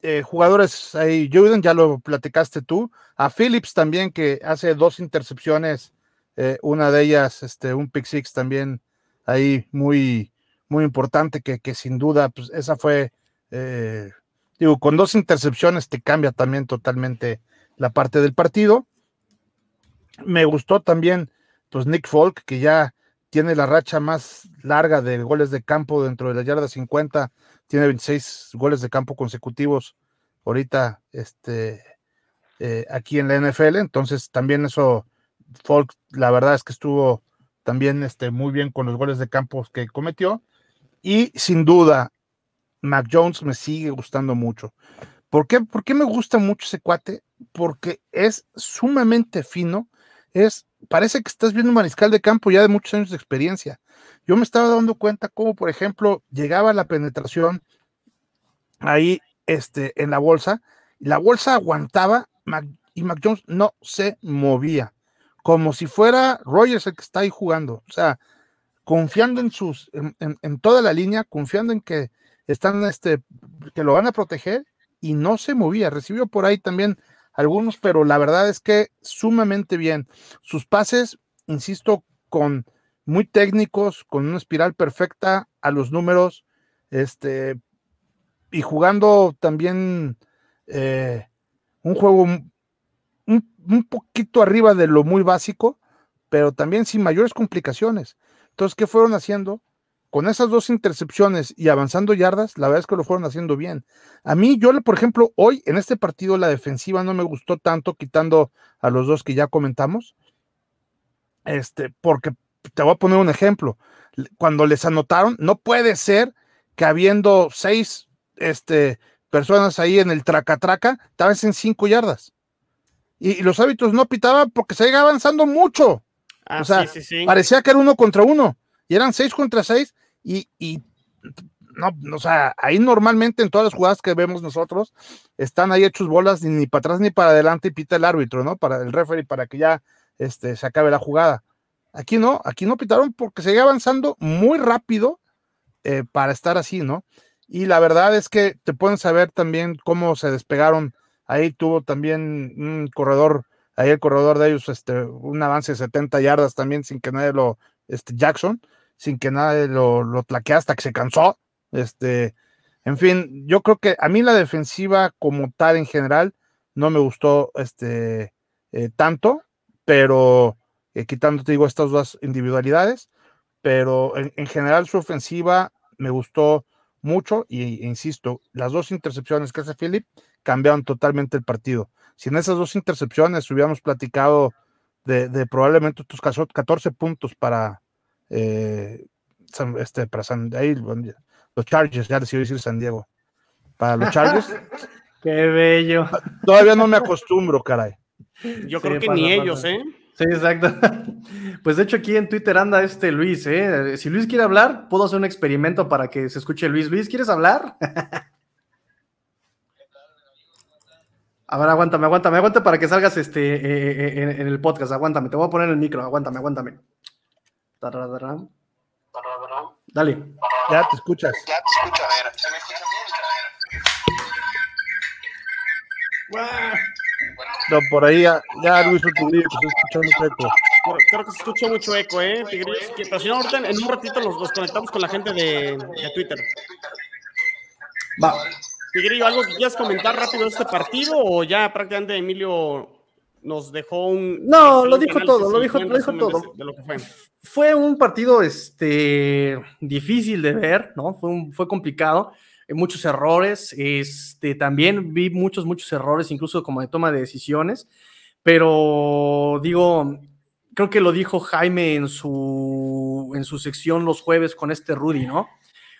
eh, jugadores ahí, Jordan, ya lo platicaste tú, a Phillips también, que hace dos intercepciones, eh, una de ellas, este, un pick six también ahí muy, muy importante, que, que sin duda, pues esa fue, eh, digo, con dos intercepciones te cambia también totalmente la parte del partido. Me gustó también, pues Nick Folk, que ya tiene la racha más larga de goles de campo dentro de la yarda 50 tiene 26 goles de campo consecutivos ahorita este, eh, aquí en la NFL, entonces también eso, Folk, la verdad es que estuvo también este, muy bien con los goles de campo que cometió. Y sin duda, Mac Jones me sigue gustando mucho. ¿Por qué, ¿Por qué me gusta mucho ese cuate? Porque es sumamente fino, es, parece que estás viendo un mariscal de campo ya de muchos años de experiencia. Yo me estaba dando cuenta cómo, por ejemplo, llegaba la penetración ahí este, en la bolsa, la bolsa aguantaba y Mac Jones no se movía, como si fuera Rogers el que está ahí jugando. O sea, confiando en sus, en, toda la línea, confiando en que están, este, que lo van a proteger y no se movía. Recibió por ahí también algunos, pero la verdad es que sumamente bien. Sus pases, insisto, con muy técnicos, con una espiral perfecta a los números, este, y jugando también eh, un juego un, un, poquito arriba de lo muy básico, pero también sin mayores complicaciones. Entonces, ¿qué fueron haciendo? Con esas dos intercepciones y avanzando yardas, la verdad es que lo fueron haciendo bien. A mí, yo, por ejemplo, hoy en este partido la defensiva no me gustó tanto, quitando a los dos que ya comentamos, este, porque te voy a poner un ejemplo. Cuando les anotaron, no puede ser que habiendo seis este, personas ahí en el traca-traca, estabas en cinco yardas. Y, los hábitos no pitaban porque se iba avanzando mucho. Ah, o sea, parecía que era uno contra uno. Y eran seis contra seis. Y, no, o sea, ahí normalmente en todas las jugadas que vemos nosotros, están ahí hechos bolas ni, ni para atrás ni para adelante y pita el árbitro, ¿no? Para el referee, para que ya este, se acabe la jugada. Aquí no, aquí no pitaron porque seguía avanzando muy rápido eh, para estar así, ¿no? Y la verdad es que te pueden saber también cómo se despegaron. Ahí tuvo también un corredor, ahí el corredor de ellos, este, un avance de 70 yardas también sin que nadie lo, este, Jackson, sin que nadie lo, lo hasta que se cansó. Este, en fin, yo creo que a mí la defensiva como tal en general no me gustó este, eh, tanto, pero eh, quitando, te digo, estas dos individualidades, pero en, general su ofensiva me gustó mucho y insisto, las dos intercepciones que hace Philip cambiaron totalmente el partido. Si en esas dos intercepciones hubiéramos platicado de, probablemente tus 14 puntos para eh, este para San ahí, los Chargers, ya a decir San Diego. Para los Chargers. Qué bello. Todavía no me acostumbro, caray. Yo creo que ni ellos, ¿eh? Sí, exacto. Pues de hecho aquí en Twitter anda este Luis, ¿eh? Si Luis quiere hablar, puedo hacer un experimento para que se escuche Luis. Luis, ¿quieres hablar? A ver, aguántame, aguántame, aguántame para que salgas este, eh, eh, en, en, el podcast. Aguántame, te voy a poner el micro. Aguántame, aguántame. Dale. Ya te escuchas. Ya te escucho, a ver. ¿Se me escucha bien? No, por ahí ya, ya Luis Tigrillo, que se escucha mucho eco. Creo que se escucha mucho eco, ¿eh? Tigrillo, pero si no, ahorita en un ratito los, los conectamos con la gente de, de Twitter. Va. Tigrillo, ¿algo que quieras comentar rápido de este partido o ya prácticamente Emilio nos dejó un... No, lo dijo todo, lo dijo, lo dijo todo. De lo que fue. fue un partido este, difícil de ver, ¿no? Fue, un, fue complicado muchos errores, este, también vi muchos, muchos errores, incluso como de toma de decisiones, pero digo, creo que lo dijo Jaime en su, en su sección los jueves con este Rudy, ¿no?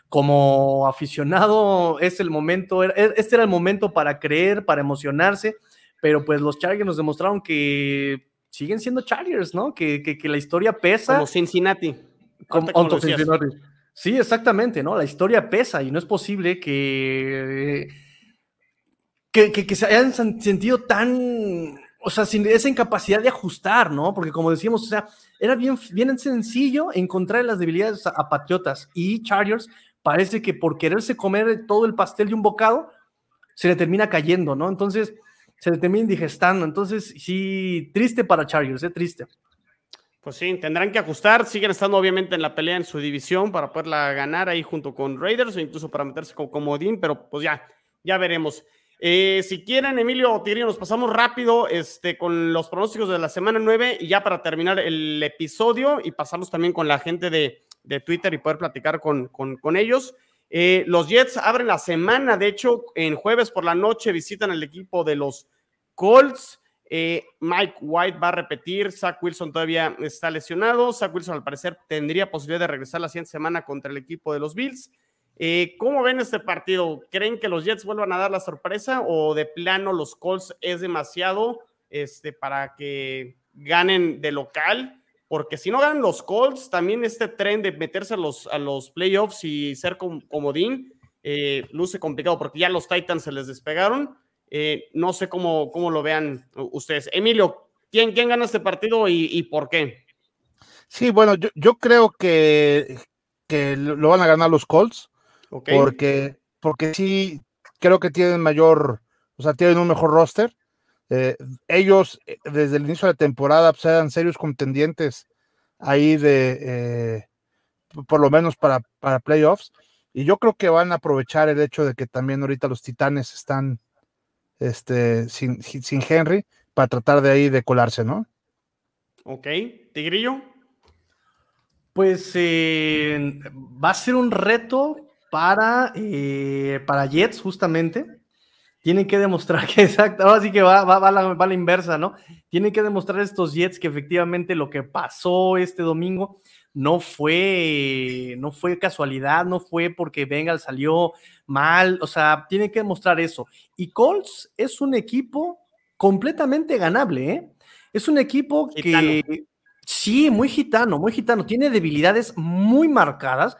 Como aficionado, es el momento, este era el momento para creer, para emocionarse, pero pues los Chargers nos demostraron que siguen siendo Chargers, ¿no? Que, que, la historia pesa. Como Cincinnati. Como, como Cincinnati. Sí, exactamente, ¿no? La historia pesa y no es posible que, que, se hayan sentido tan, o sea, sin esa incapacidad de ajustar, ¿no? Porque como decíamos, o sea, era bien, bien sencillo encontrar las debilidades a, Patriotas y Chargers parece que por quererse comer todo el pastel de un bocado, se le termina cayendo, ¿no? Entonces, se le termina indigestando. Entonces, sí, triste para Chargers, ¿eh? Triste. Pues sí, tendrán que ajustar, siguen estando obviamente en la pelea en su división para poderla ganar ahí junto con Raiders o incluso para meterse como comodín, pero pues ya, ya veremos. Eh, si quieren, Emilio o nos pasamos rápido este, con los pronósticos de la semana 9 y ya para terminar el episodio y pasarlos también con la gente de, Twitter y poder platicar con, con, ellos. Eh, los Jets abren la semana, de hecho, en jueves por la noche visitan el equipo de los Colts. Eh, Mike White va a repetir, Zach Wilson todavía está lesionado, Zach Wilson al parecer tendría posibilidad de regresar la siguiente semana contra el equipo de los Bills. Eh, ¿Cómo ven este partido? ¿Creen que los Jets vuelvan a dar la sorpresa o de plano los Colts es demasiado este, para que ganen de local? Porque si no ganan los Colts, también este tren de meterse a los, a los playoffs y ser comodín eh, luce complicado porque ya los Titans se les despegaron. Eh, no sé cómo, cómo lo vean ustedes. Emilio, ¿quién, quién gana este partido y, por qué? Sí, bueno, yo, yo creo que, que, lo van a ganar los Colts. Porque, porque sí, creo que tienen mayor, o sea, tienen un mejor roster. Eh, ellos, eh, desde el inicio de la temporada, pues eran serios contendientes ahí de, por lo menos para, para playoffs. Y yo creo que van a aprovechar el hecho de que también ahorita los Titanes están este, sin, sin Henry para tratar de ahí de colarse, ¿no? Ok, Tigrillo. Pues eh, va a ser un reto para, eh, para Jets, justamente. Tienen que demostrar que exacto, ahora sí que va, va, va, la, va la inversa, ¿no? Tienen que demostrar estos Jets que efectivamente lo que pasó este domingo no fue, no fue casualidad, no fue porque Bengal salió mal, o sea, tiene que demostrar eso. Y Colts es un equipo completamente ganable, ¿eh? Es un equipo que, sí, muy gitano, muy gitano, tiene debilidades muy marcadas.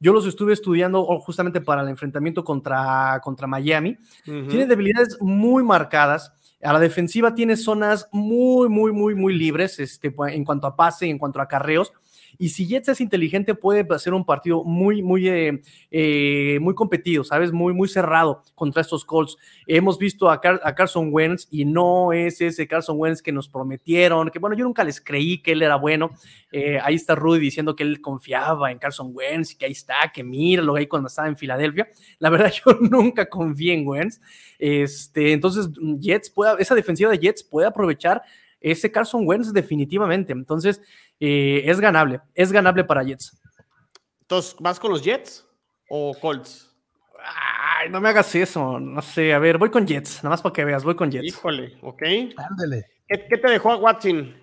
Yo los estuve estudiando justamente para el enfrentamiento contra, contra Miami. Tiene debilidades muy marcadas. A la defensiva tiene zonas muy, muy, muy, muy libres este, en cuanto a pase, en cuanto a carreos y si Jets es inteligente, puede hacer un partido muy, muy, eh, eh, muy competido, ¿sabes? Muy, muy cerrado contra estos Colts. Hemos visto a, Carson Wentz y no es ese Carson Wentz que nos prometieron, que bueno, yo nunca les creí que él era bueno. Eh, ahí está Rudy diciendo que él confiaba en Carson Wentz y que ahí está, que míralo ahí cuando estaba en Filadelfia. La verdad, yo nunca confié en Wentz. Este, entonces, Jets puede, esa defensiva de Jets puede aprovechar ese Carson Wentz definitivamente. Entonces, eh, es ganable, es ganable para Jets. Entonces, ¿vas con los Jets o Colts? Ay, no me hagas eso, no sé, a ver, voy con Jets, nada más para que veas, voy con Jets. Híjole, ok. Ándale. ¿Qué, te dejó a Watson?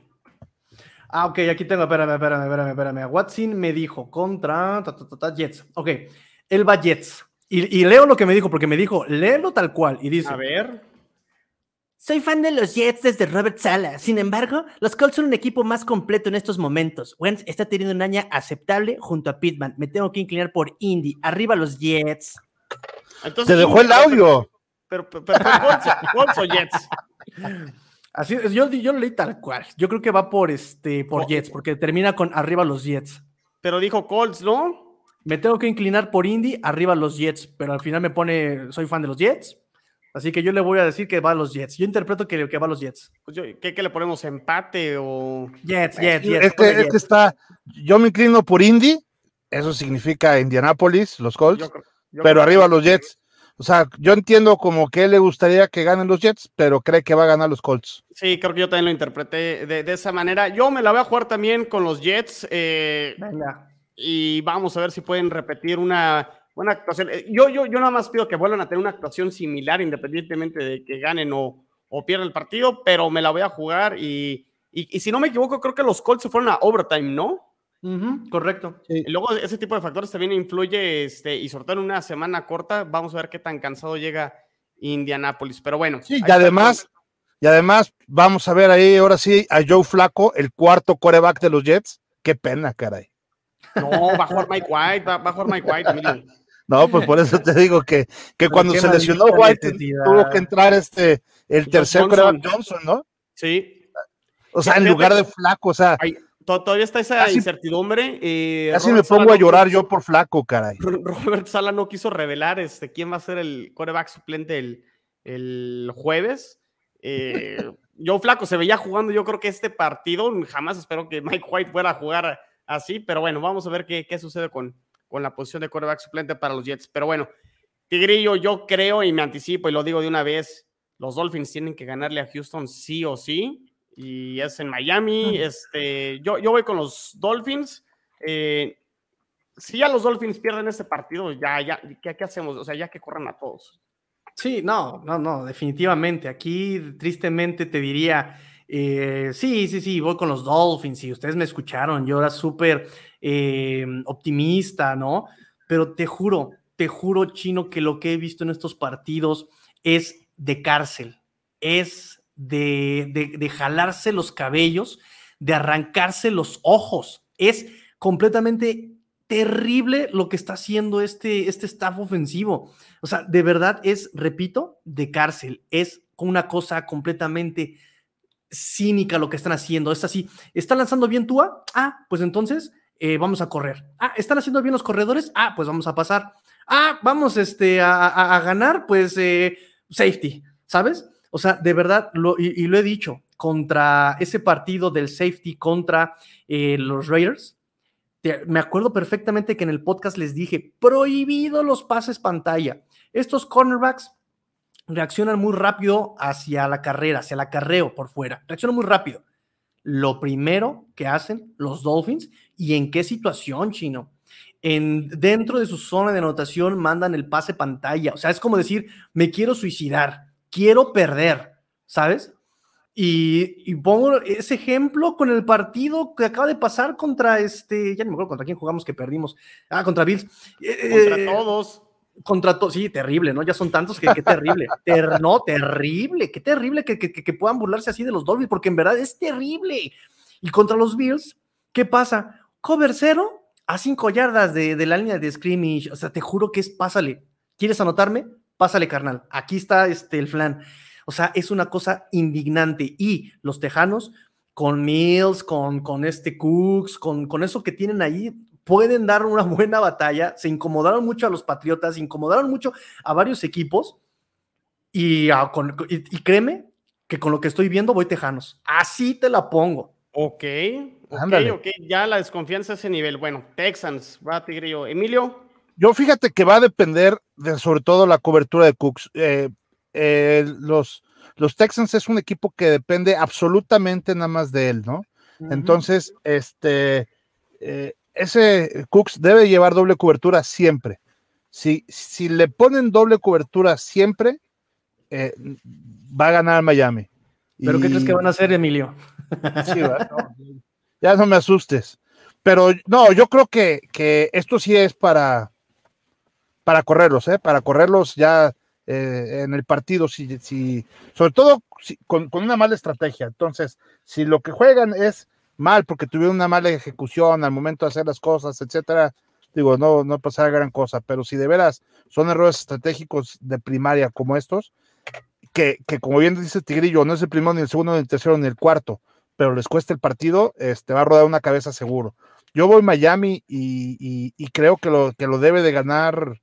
Ah, ok, aquí tengo, espérame, espérame, espérame, espérame. Watson me dijo contra Jets. Ok, él va Jets. Y, y, leo lo que me dijo, porque me dijo, léelo tal cual. Y dice: A ver. Soy fan de los Jets desde Robert Sala. Sin embargo, los Colts son un equipo más completo en estos momentos. Wentz está teniendo un año aceptable junto a Pittman. Me tengo que inclinar por Indy. Arriba los Jets. Entonces, Te dejó el audio. Pero, pero, pero Colts, o Jets. Así, yo, yo lo leí tal cual. Yo creo que va por este por Jets, porque termina con arriba los Jets. Pero dijo Colts, ¿no? Me tengo que inclinar por Indy, arriba los Jets, pero al final me pone, soy fan de los Jets. Así que yo le voy a decir que va a los Jets. Yo interpreto que, que va a los Jets. Pues ¿qué, le ponemos? ¿Empate o...? Jets, Jets, Jets. Este, este está... Yo me inclino por Indy. Eso significa Indianapolis, los Colts. pero arriba los Jets. O sea, yo entiendo como que le gustaría que ganen los Jets, pero cree que va a ganar los Colts. Sí, creo que yo también lo interpreté de, esa manera. Yo me la voy a jugar también con los Jets. Eh, Venga. Y vamos a ver si pueden repetir una buena actuación. Eh, yo, yo, yo nada más pido que vuelvan a tener una actuación similar, independientemente de que ganen o, o pierdan el partido, pero me la voy a jugar y, y, si no me equivoco, creo que los Colts se fueron a overtime, ¿no? correcto. Y luego ese tipo de factores también influye este, y sobre todo en una semana corta, vamos a ver qué tan cansado llega Indianapolis. Pero bueno. Sí, y además, y además vamos a ver ahí ahora sí a Joe Flaco, el cuarto coreback de los Jets. Qué pena, caray. No, va a jugar Mike White, va, a jugar Mike White, no, pues por eso te digo que, que cuando se lesionó White tuvo que entrar este el tercer Johnson. Johnson, ¿no? Sí. O sea, en lugar de flaco, o sea. todavía está esa incertidumbre. Eh, casi me pongo a llorar yo por flaco, caray. Robert Sala no quiso revelar este, quién va a ser el coreback suplente el, el jueves. Eh, yo flaco se veía jugando, yo creo que este partido, jamás espero que Mike White fuera a jugar así, pero bueno, vamos a ver qué, qué sucede con, con la posición de quarterback suplente para los Jets. Pero bueno, Tigrillo, yo creo y me anticipo y lo digo de una vez, los Dolphins tienen que ganarle a Houston sí o sí, y es en Miami. Este, yo, yo voy con los Dolphins. Eh, si ya los Dolphins pierden este partido, ya, ya, ¿qué, ¿qué, hacemos? O sea, ya que corran a todos. Sí, no, no, no, definitivamente. Aquí tristemente te diría, eh, sí, sí, sí, voy con los Dolphins y ustedes me escucharon, yo era súper eh, optimista, ¿no? Pero te juro, te juro, chino, que lo que he visto en estos partidos es de cárcel, es de, de, de jalarse los cabellos, de arrancarse los ojos, es completamente terrible lo que está haciendo este, este staff ofensivo. O sea, de verdad es, repito, de cárcel. Es una cosa completamente cínica lo que están haciendo. Es así, ¿están lanzando bien Tua? Ah, pues entonces eh, vamos a correr. Ah, ¿están haciendo bien los corredores? Ah, pues vamos a pasar. Ah, vamos este, a, ganar, pues eh, safety, ¿sabes? O sea, de verdad, lo, y, y, lo he dicho, contra ese partido del safety contra eh, los Raiders, me acuerdo perfectamente que en el podcast les dije, prohibido los pases pantalla. Estos cornerbacks reaccionan muy rápido hacia la carrera, hacia el acarreo por fuera. Reaccionan muy rápido. Lo primero que hacen los Dolphins y en qué situación, chino. En, dentro de su zona de anotación mandan el pase pantalla. O sea, es como decir, me quiero suicidar, quiero perder, ¿sabes? Y, y, pongo ese ejemplo con el partido que acaba de pasar contra este, ya no me acuerdo contra quién jugamos que perdimos. Ah, contra Bills. Contra eh, todos. Contra todos, sí, terrible, ¿no? Ya son tantos que qué terrible. Ter no, terrible, qué terrible que, que, que, puedan burlarse así de los Dolphins, porque en verdad es terrible. Y contra los Bills, ¿qué pasa? Cover cero a cinco yardas de, de la línea de scrimmage. O sea, te juro que es pásale. ¿Quieres anotarme? Pásale, carnal. Aquí está este, el flan. O sea, es una cosa indignante. Y los tejanos, con Mills, con, con este Cooks, con, con eso que tienen ahí, pueden dar una buena batalla. Se incomodaron mucho a los Patriotas, se incomodaron mucho a varios equipos. Y, a, con, y, y, créeme que con lo que estoy viendo voy tejanos. Así te la pongo. Ok, ok, ok. Ya la desconfianza a ese nivel. Bueno, Texans, va Tigrillo. Emilio. Yo fíjate que va a depender de sobre todo la cobertura de Cooks. Eh, eh, los, los Texans es un equipo que depende absolutamente nada más de él, ¿no? Uh -huh. Entonces, este, eh, ese Cooks debe llevar doble cobertura siempre. Si, si le ponen doble cobertura siempre, eh, va a ganar Miami. ¿Pero y... qué crees que van a hacer, Emilio? Sí, no, ya no me asustes. Pero no, yo creo que, que esto sí es para, para correrlos, ¿eh? Para correrlos ya eh, en el partido, si, si sobre todo si, con, con, una mala estrategia. Entonces, si lo que juegan es mal porque tuvieron una mala ejecución al momento de hacer las cosas, etcétera, digo, no, no pasará gran cosa, pero si de veras son errores estratégicos de primaria como estos, que, que como bien dice Tigrillo, no es el primero, ni el segundo, ni el tercero, ni el cuarto, pero les cuesta el partido, este, va a rodar una cabeza seguro. Yo voy a Miami y, y, creo que lo, que lo debe de ganar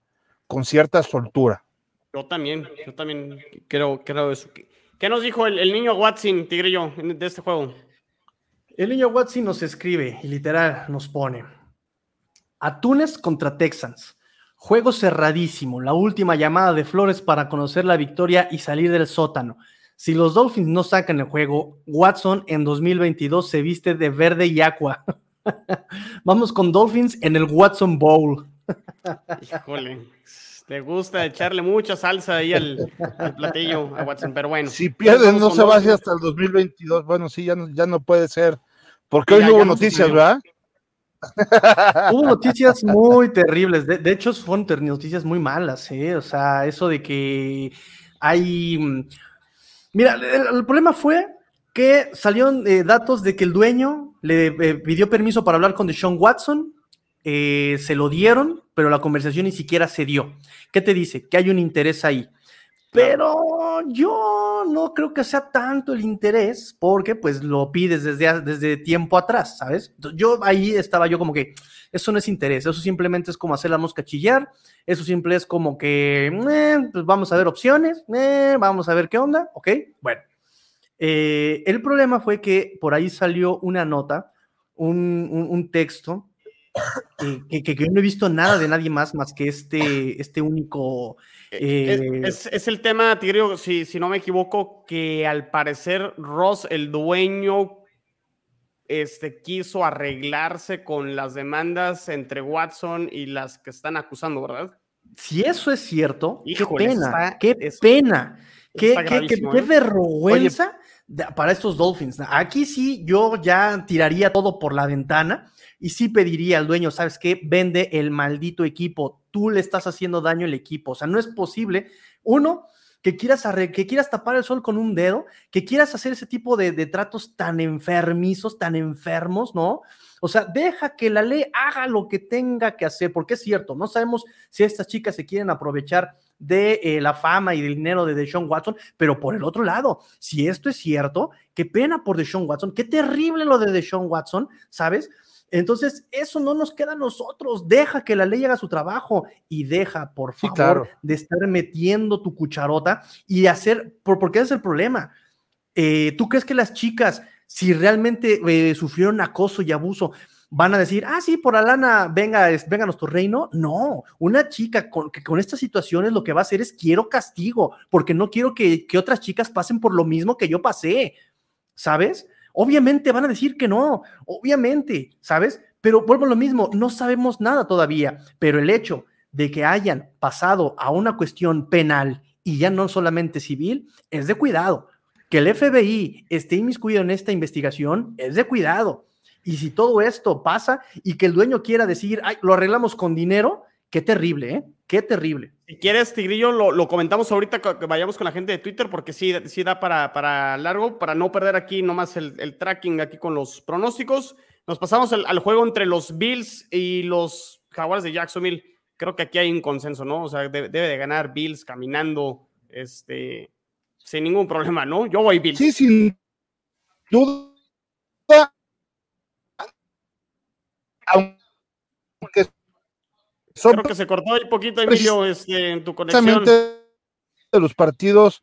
con cierta soltura. Yo también, yo también creo, creo eso. ¿Qué nos dijo el niño Watson, Tigrillo, de este juego? El niño Watson nos escribe y literal nos pone Atunes contra Texans. Juego cerradísimo, la última llamada de Flores para conocer la victoria y salir del sótano. Si los Dolphins no sacan el juego, Watson en 2022 se viste de verde y aqua. Vamos con Dolphins en el Watson Bowl. Híjole, te gusta echarle mucha salsa ahí al, al, platillo a Watson, pero bueno. Si pierden, no se va hacia hasta el 2022. Bueno, sí, ya no, ya no puede ser. Porque hoy ya, hubo noticias, ¿verdad? Hubo noticias muy terribles. De, de, hecho, fueron noticias muy malas, ¿eh? O sea, eso de que hay. mm, Mira, el, el problema fue que salieron eh, datos de que el dueño le eh, pidió permiso para hablar con Deshaun Watson, eh, se lo dieron, pero la conversación ni siquiera se dio. ¿Qué te dice? Que hay un interés ahí. Pero yo no creo que sea tanto el interés, porque pues lo pides desde, desde tiempo atrás, ¿sabes? Yo ahí estaba yo como que, eso no es interés, eso simplemente es como hacer la mosca chillar, eso simple es como que, eh, pues vamos a ver opciones, eh, vamos a ver qué onda, ¿ok? Bueno, el problema fue que por ahí salió una nota, un texto que, que, que, no he visto nada de nadie más más que este, este único. Eh... Es, es, es, el tema, Tigrio, si, si no me equivoco, que al parecer Ross, el dueño, este, quiso arreglarse con las demandas entre Watson y las que están acusando, ¿verdad? si eso es cierto, Híjole, qué pena, está- qué pena, qué, qué- qué- gravísimo, qué ¿eh? vergüenza para estos Dolphins. Aquí sí yo ya tiraría todo por la ventana y sí pediría al dueño, ¿sabes qué? Vende el maldito equipo, tú le estás haciendo daño al equipo, o sea, no es posible, uno, que quieras, que quieras tapar el sol con un dedo, que quieras hacer ese tipo de, de tratos tan enfermizos, tan enfermos, ¿no? O sea, deja que la ley haga lo que tenga que hacer, porque es cierto, no sabemos si estas chicas se quieren aprovechar de eh, la fama y del dinero de Deshaun Watson, pero por el otro lado, si esto es cierto, qué pena por Deshaun Watson, qué terrible lo de Deshaun Watson, ¿sabes? Entonces, eso no nos queda a nosotros. Deja que la ley haga su trabajo y deja, por Sí, favor, claro. de estar metiendo tu cucharota y hacer, por, porque ese es el problema. Eh, ¿Tú crees que las chicas, si realmente eh, sufrieron acoso y abuso, van a decir, ah, sí, por la lana, venga, es- venga a nuestro reino? No, una chica con, que con estas situaciones lo que va a hacer es quiero castigo, porque no quiero que, que otras chicas pasen por lo mismo que yo pasé, ¿sabes? Obviamente van a decir que no, obviamente, ¿sabes? Pero vuelvo a lo mismo, no sabemos nada todavía, pero el hecho de que hayan pasado a una cuestión penal y ya no solamente civil, es de cuidado. Que el FBI esté inmiscuido en esta investigación es de cuidado. Y si todo esto pasa y que el dueño quiera decir, ay, lo arreglamos con dinero, qué terrible, ¿eh? Qué terrible. Si quieres, Tigrillo, lo, lo comentamos ahorita que vayamos con la gente de Twitter, porque sí, sí da para, para largo, para no perder aquí nomás el, el tracking aquí con los pronósticos. Nos pasamos al, al juego entre los Bills y los Jaguars de Jacksonville. Creo que aquí hay un consenso, ¿no? O sea, debe, debe de ganar Bills caminando, este, sin ningún problema, ¿no? Yo voy Bills. Sí, sin duda. Aunque son Creo que se cortó ahí poquito, Emilio, este, en tu conexión. de los partidos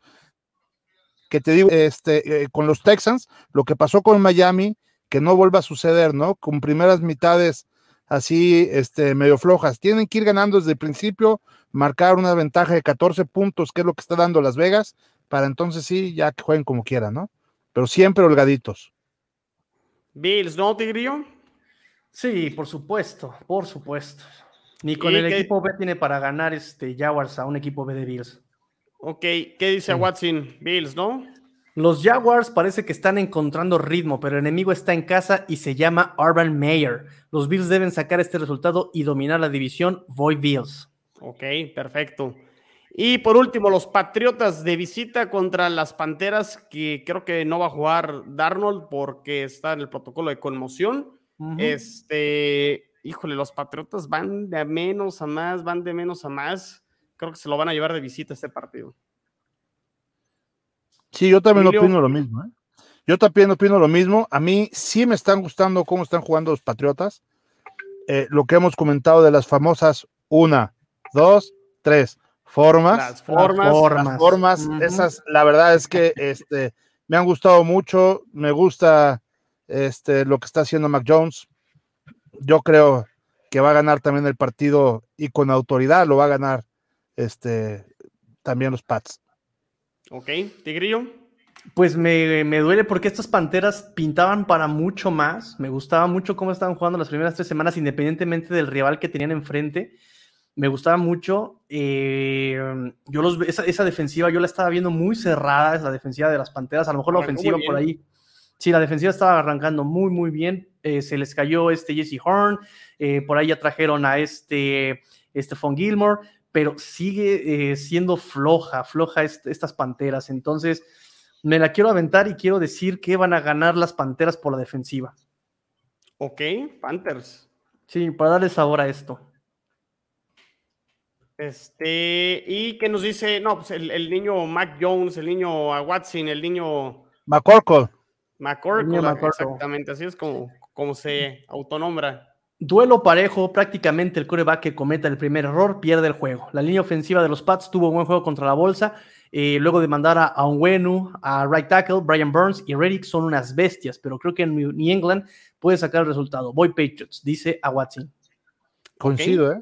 que te digo, este, eh, con los Texans, lo que pasó con Miami, que no vuelva a suceder, ¿no? Con primeras mitades así, este, medio flojas. Tienen que ir ganando desde el principio, marcar una ventaja de 14 puntos, que es lo que está dando Las Vegas, para entonces sí, ya que jueguen como quieran, ¿no? Pero siempre holgaditos. Bills, ¿no, Tigrillo? Sí, por supuesto, por supuesto. Ni con ¿Y el qué- equipo B tiene para ganar este Jaguars a un equipo B de Bills. Ok, ¿qué dice Watson? Bills, ¿no? Los Jaguars parece que están encontrando ritmo, pero el enemigo está en casa y se llama Urban Meyer. Los Bills deben sacar este resultado y dominar la división. Voy Bills. Ok, perfecto. Y por último, los Patriotas de visita contra las Panteras, que creo que no va a jugar Darnold porque está en el protocolo de conmoción. Este, híjole, los Patriotas van de menos a más, van de menos a más. Creo que se lo van a llevar de visita este partido. Sí, yo también Emilio. opino lo mismo. ¿eh? Yo también opino lo mismo. A mí sí me están gustando cómo están jugando los Patriotas. Eh, lo que hemos comentado de las famosas una, dos, tres formas. Las formas. formas. Las formas, Ujú. esas, la verdad es que este, me han gustado mucho. Me gusta este, lo que está haciendo Mac Jones. Yo creo que va a ganar también el partido y con autoridad lo va a ganar este, también los Pats. Ok, Tigrillo. Pues me, me duele porque estas panteras pintaban para mucho más. Me gustaba mucho cómo estaban jugando las primeras tres semanas, independientemente del rival que tenían enfrente. Me gustaba mucho. eh, yo los, esa, esa defensiva yo la estaba viendo muy cerrada, es la defensiva de las panteras. A lo mejor la ofensiva por ahí. Sí, la defensiva estaba arrancando muy, muy bien. eh, se les cayó este Jesse Horn. eh, por ahí ya trajeron a este Stephon Gilmore pero sigue eh, siendo floja, floja est- estas panteras. Entonces, me la quiero aventar y quiero decir que van a ganar las panteras por la defensiva. Ok, Panthers. Sí, para darle sabor a esto. Este, ¿y qué nos dice? No, pues el, el niño Mac Jones, el niño Watson, el niño McCorkle. McCorkle, exactamente, así es como, como se autonombra. Duelo parejo, prácticamente el coreback que cometa el primer error pierde el juego. La línea ofensiva de los Pats tuvo buen juego contra la bolsa. eh, luego de mandar a, a Onwenu, a right tackle, Brian Burns y Reddick son unas bestias, pero creo que en New New England puede sacar el resultado. Voy Patriots, dice a Watson. Coincido, ¿eh?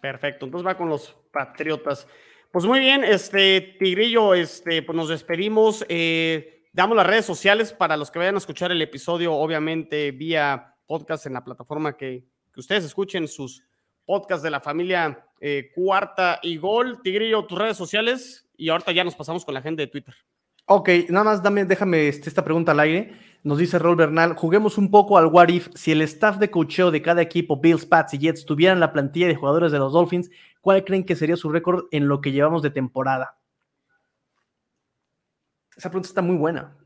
Perfecto, entonces va con los Patriotas. Pues muy bien, este Tigrillo, este, pues nos despedimos. eh, damos las redes sociales para los que vayan a escuchar el episodio, obviamente vía podcast en la plataforma que, que ustedes escuchen sus podcast de la familia eh, Cuarta y Gol. Tigrillo, tus redes sociales y ahorita ya nos pasamos con la gente de Twitter. Ok, nada más dame, déjame este, esta pregunta al aire. Nos dice Rol Bernal, juguemos un poco al what if. Si el staff de cocheo de cada equipo, Bills, Pats y Jets, tuvieran la plantilla de jugadores de los Dolphins, ¿cuál creen que sería su récord en lo que llevamos de temporada? Esa pregunta está muy buena.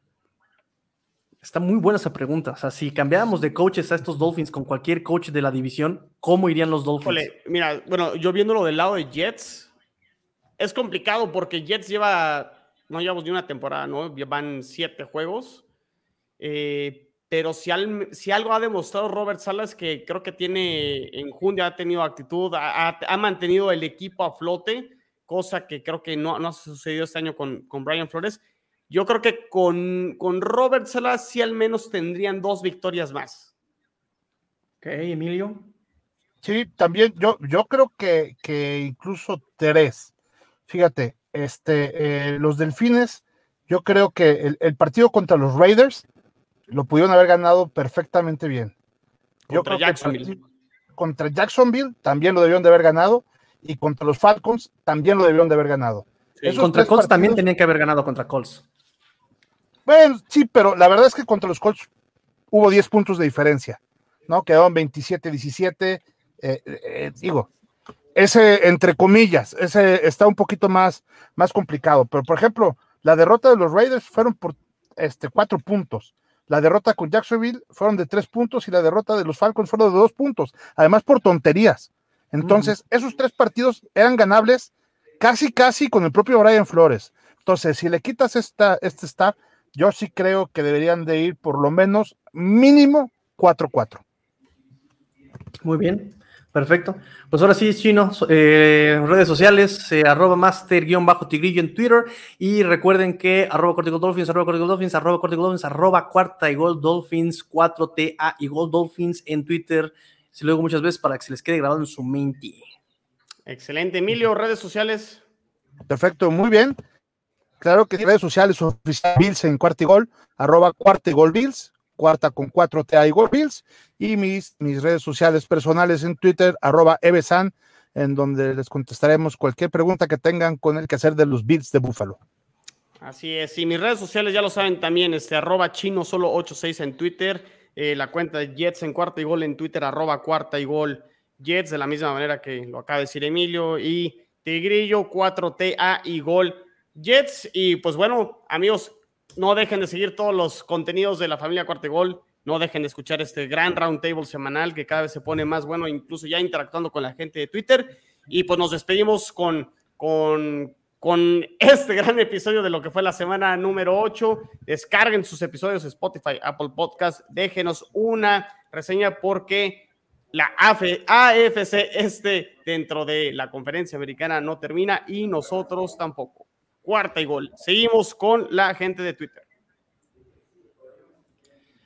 Está muy buena esa pregunta. O sea, si cambiáramos de coaches a estos Dolphins con cualquier coach de la división, ¿cómo irían los Dolphins? Mira, bueno, yo viéndolo del lado de Jets, es complicado porque Jets lleva, no llevamos ni una temporada, ¿no? Llevan siete juegos. Eh, pero si, al- si algo ha demostrado Robert Salas que creo que tiene enjundia, ha tenido actitud, ha, ha- ha mantenido el equipo a flote, cosa que creo que no, no ha sucedido este año con, con Brian Flores. Yo creo que con, con Robert Salas sí al menos tendrían dos victorias más. Ok, Emilio. Sí, también yo, yo creo que, que incluso tres. Fíjate, este, eh, los delfines, yo creo que el, el partido contra los Raiders lo pudieron haber ganado perfectamente bien. Yo Contra creo que Jacksonville. partido contra Jacksonville también lo debieron de haber ganado y contra los Falcons también lo debieron de haber ganado. Sí. Contra Colts también tenían que haber ganado contra Colts. Bueno, sí, pero la verdad es que contra los Colts hubo 10 puntos de diferencia, ¿no? Quedaron 27-17. eh, eh, digo, ese, entre comillas, ese está un poquito más, más complicado. Pero, por ejemplo, la derrota de los Raiders fueron por este, cuatro puntos. La derrota con Jacksonville fueron de tres puntos y la derrota de los Falcons fueron de dos puntos. Además, por tonterías. Entonces, esos tres partidos eran ganables casi, casi con el propio Brian Flores. Entonces, si le quitas esta, este staff, yo sí creo que deberían de ir por lo menos mínimo 4-4. Muy bien, perfecto. Pues ahora sí, Chino, eh, redes sociales, eh, arroba master-tigrillo en Twitter y recuerden que arroba cortical dolphins, arroba cortical dolphins, arroba cortical dolphins, arroba cuarta y gol dolphins, 4TA y gol dolphins en Twitter. Se lo digo muchas veces para que se les quede grabado en su mente. Excelente. Emilio, redes sociales. Perfecto, muy bien. Claro que redes sociales oficial Bills en cuarta y gol, arroba cuarta y gol Bills, cuarta con 4TA y gol Bills, y mis, mis redes sociales personales en Twitter, arroba evesan, en donde les contestaremos cualquier pregunta que tengan con el quehacer de los Bills de Búfalo. Así es, y mis redes sociales ya lo saben también, este arroba chino solo 86 en Twitter, eh, la cuenta de Jets en cuarta y gol en Twitter, arroba cuarta y gol Jets, de la misma manera que lo acaba de decir Emilio, y Tigrillo 4TA y gol Jets, y pues bueno, amigos, no dejen de seguir todos los contenidos de la familia cuarta y gol, no dejen de escuchar este gran roundtable semanal que cada vez se pone más bueno, incluso ya interactuando con la gente de Twitter, y pues nos despedimos con, con, con este gran episodio de lo que fue la semana número 8. Descarguen sus episodios Spotify, Apple Podcast, déjenos una reseña porque la AF AFC este dentro de la conferencia americana no termina y nosotros tampoco. Cuarta y gol. Seguimos con la gente de Twitter.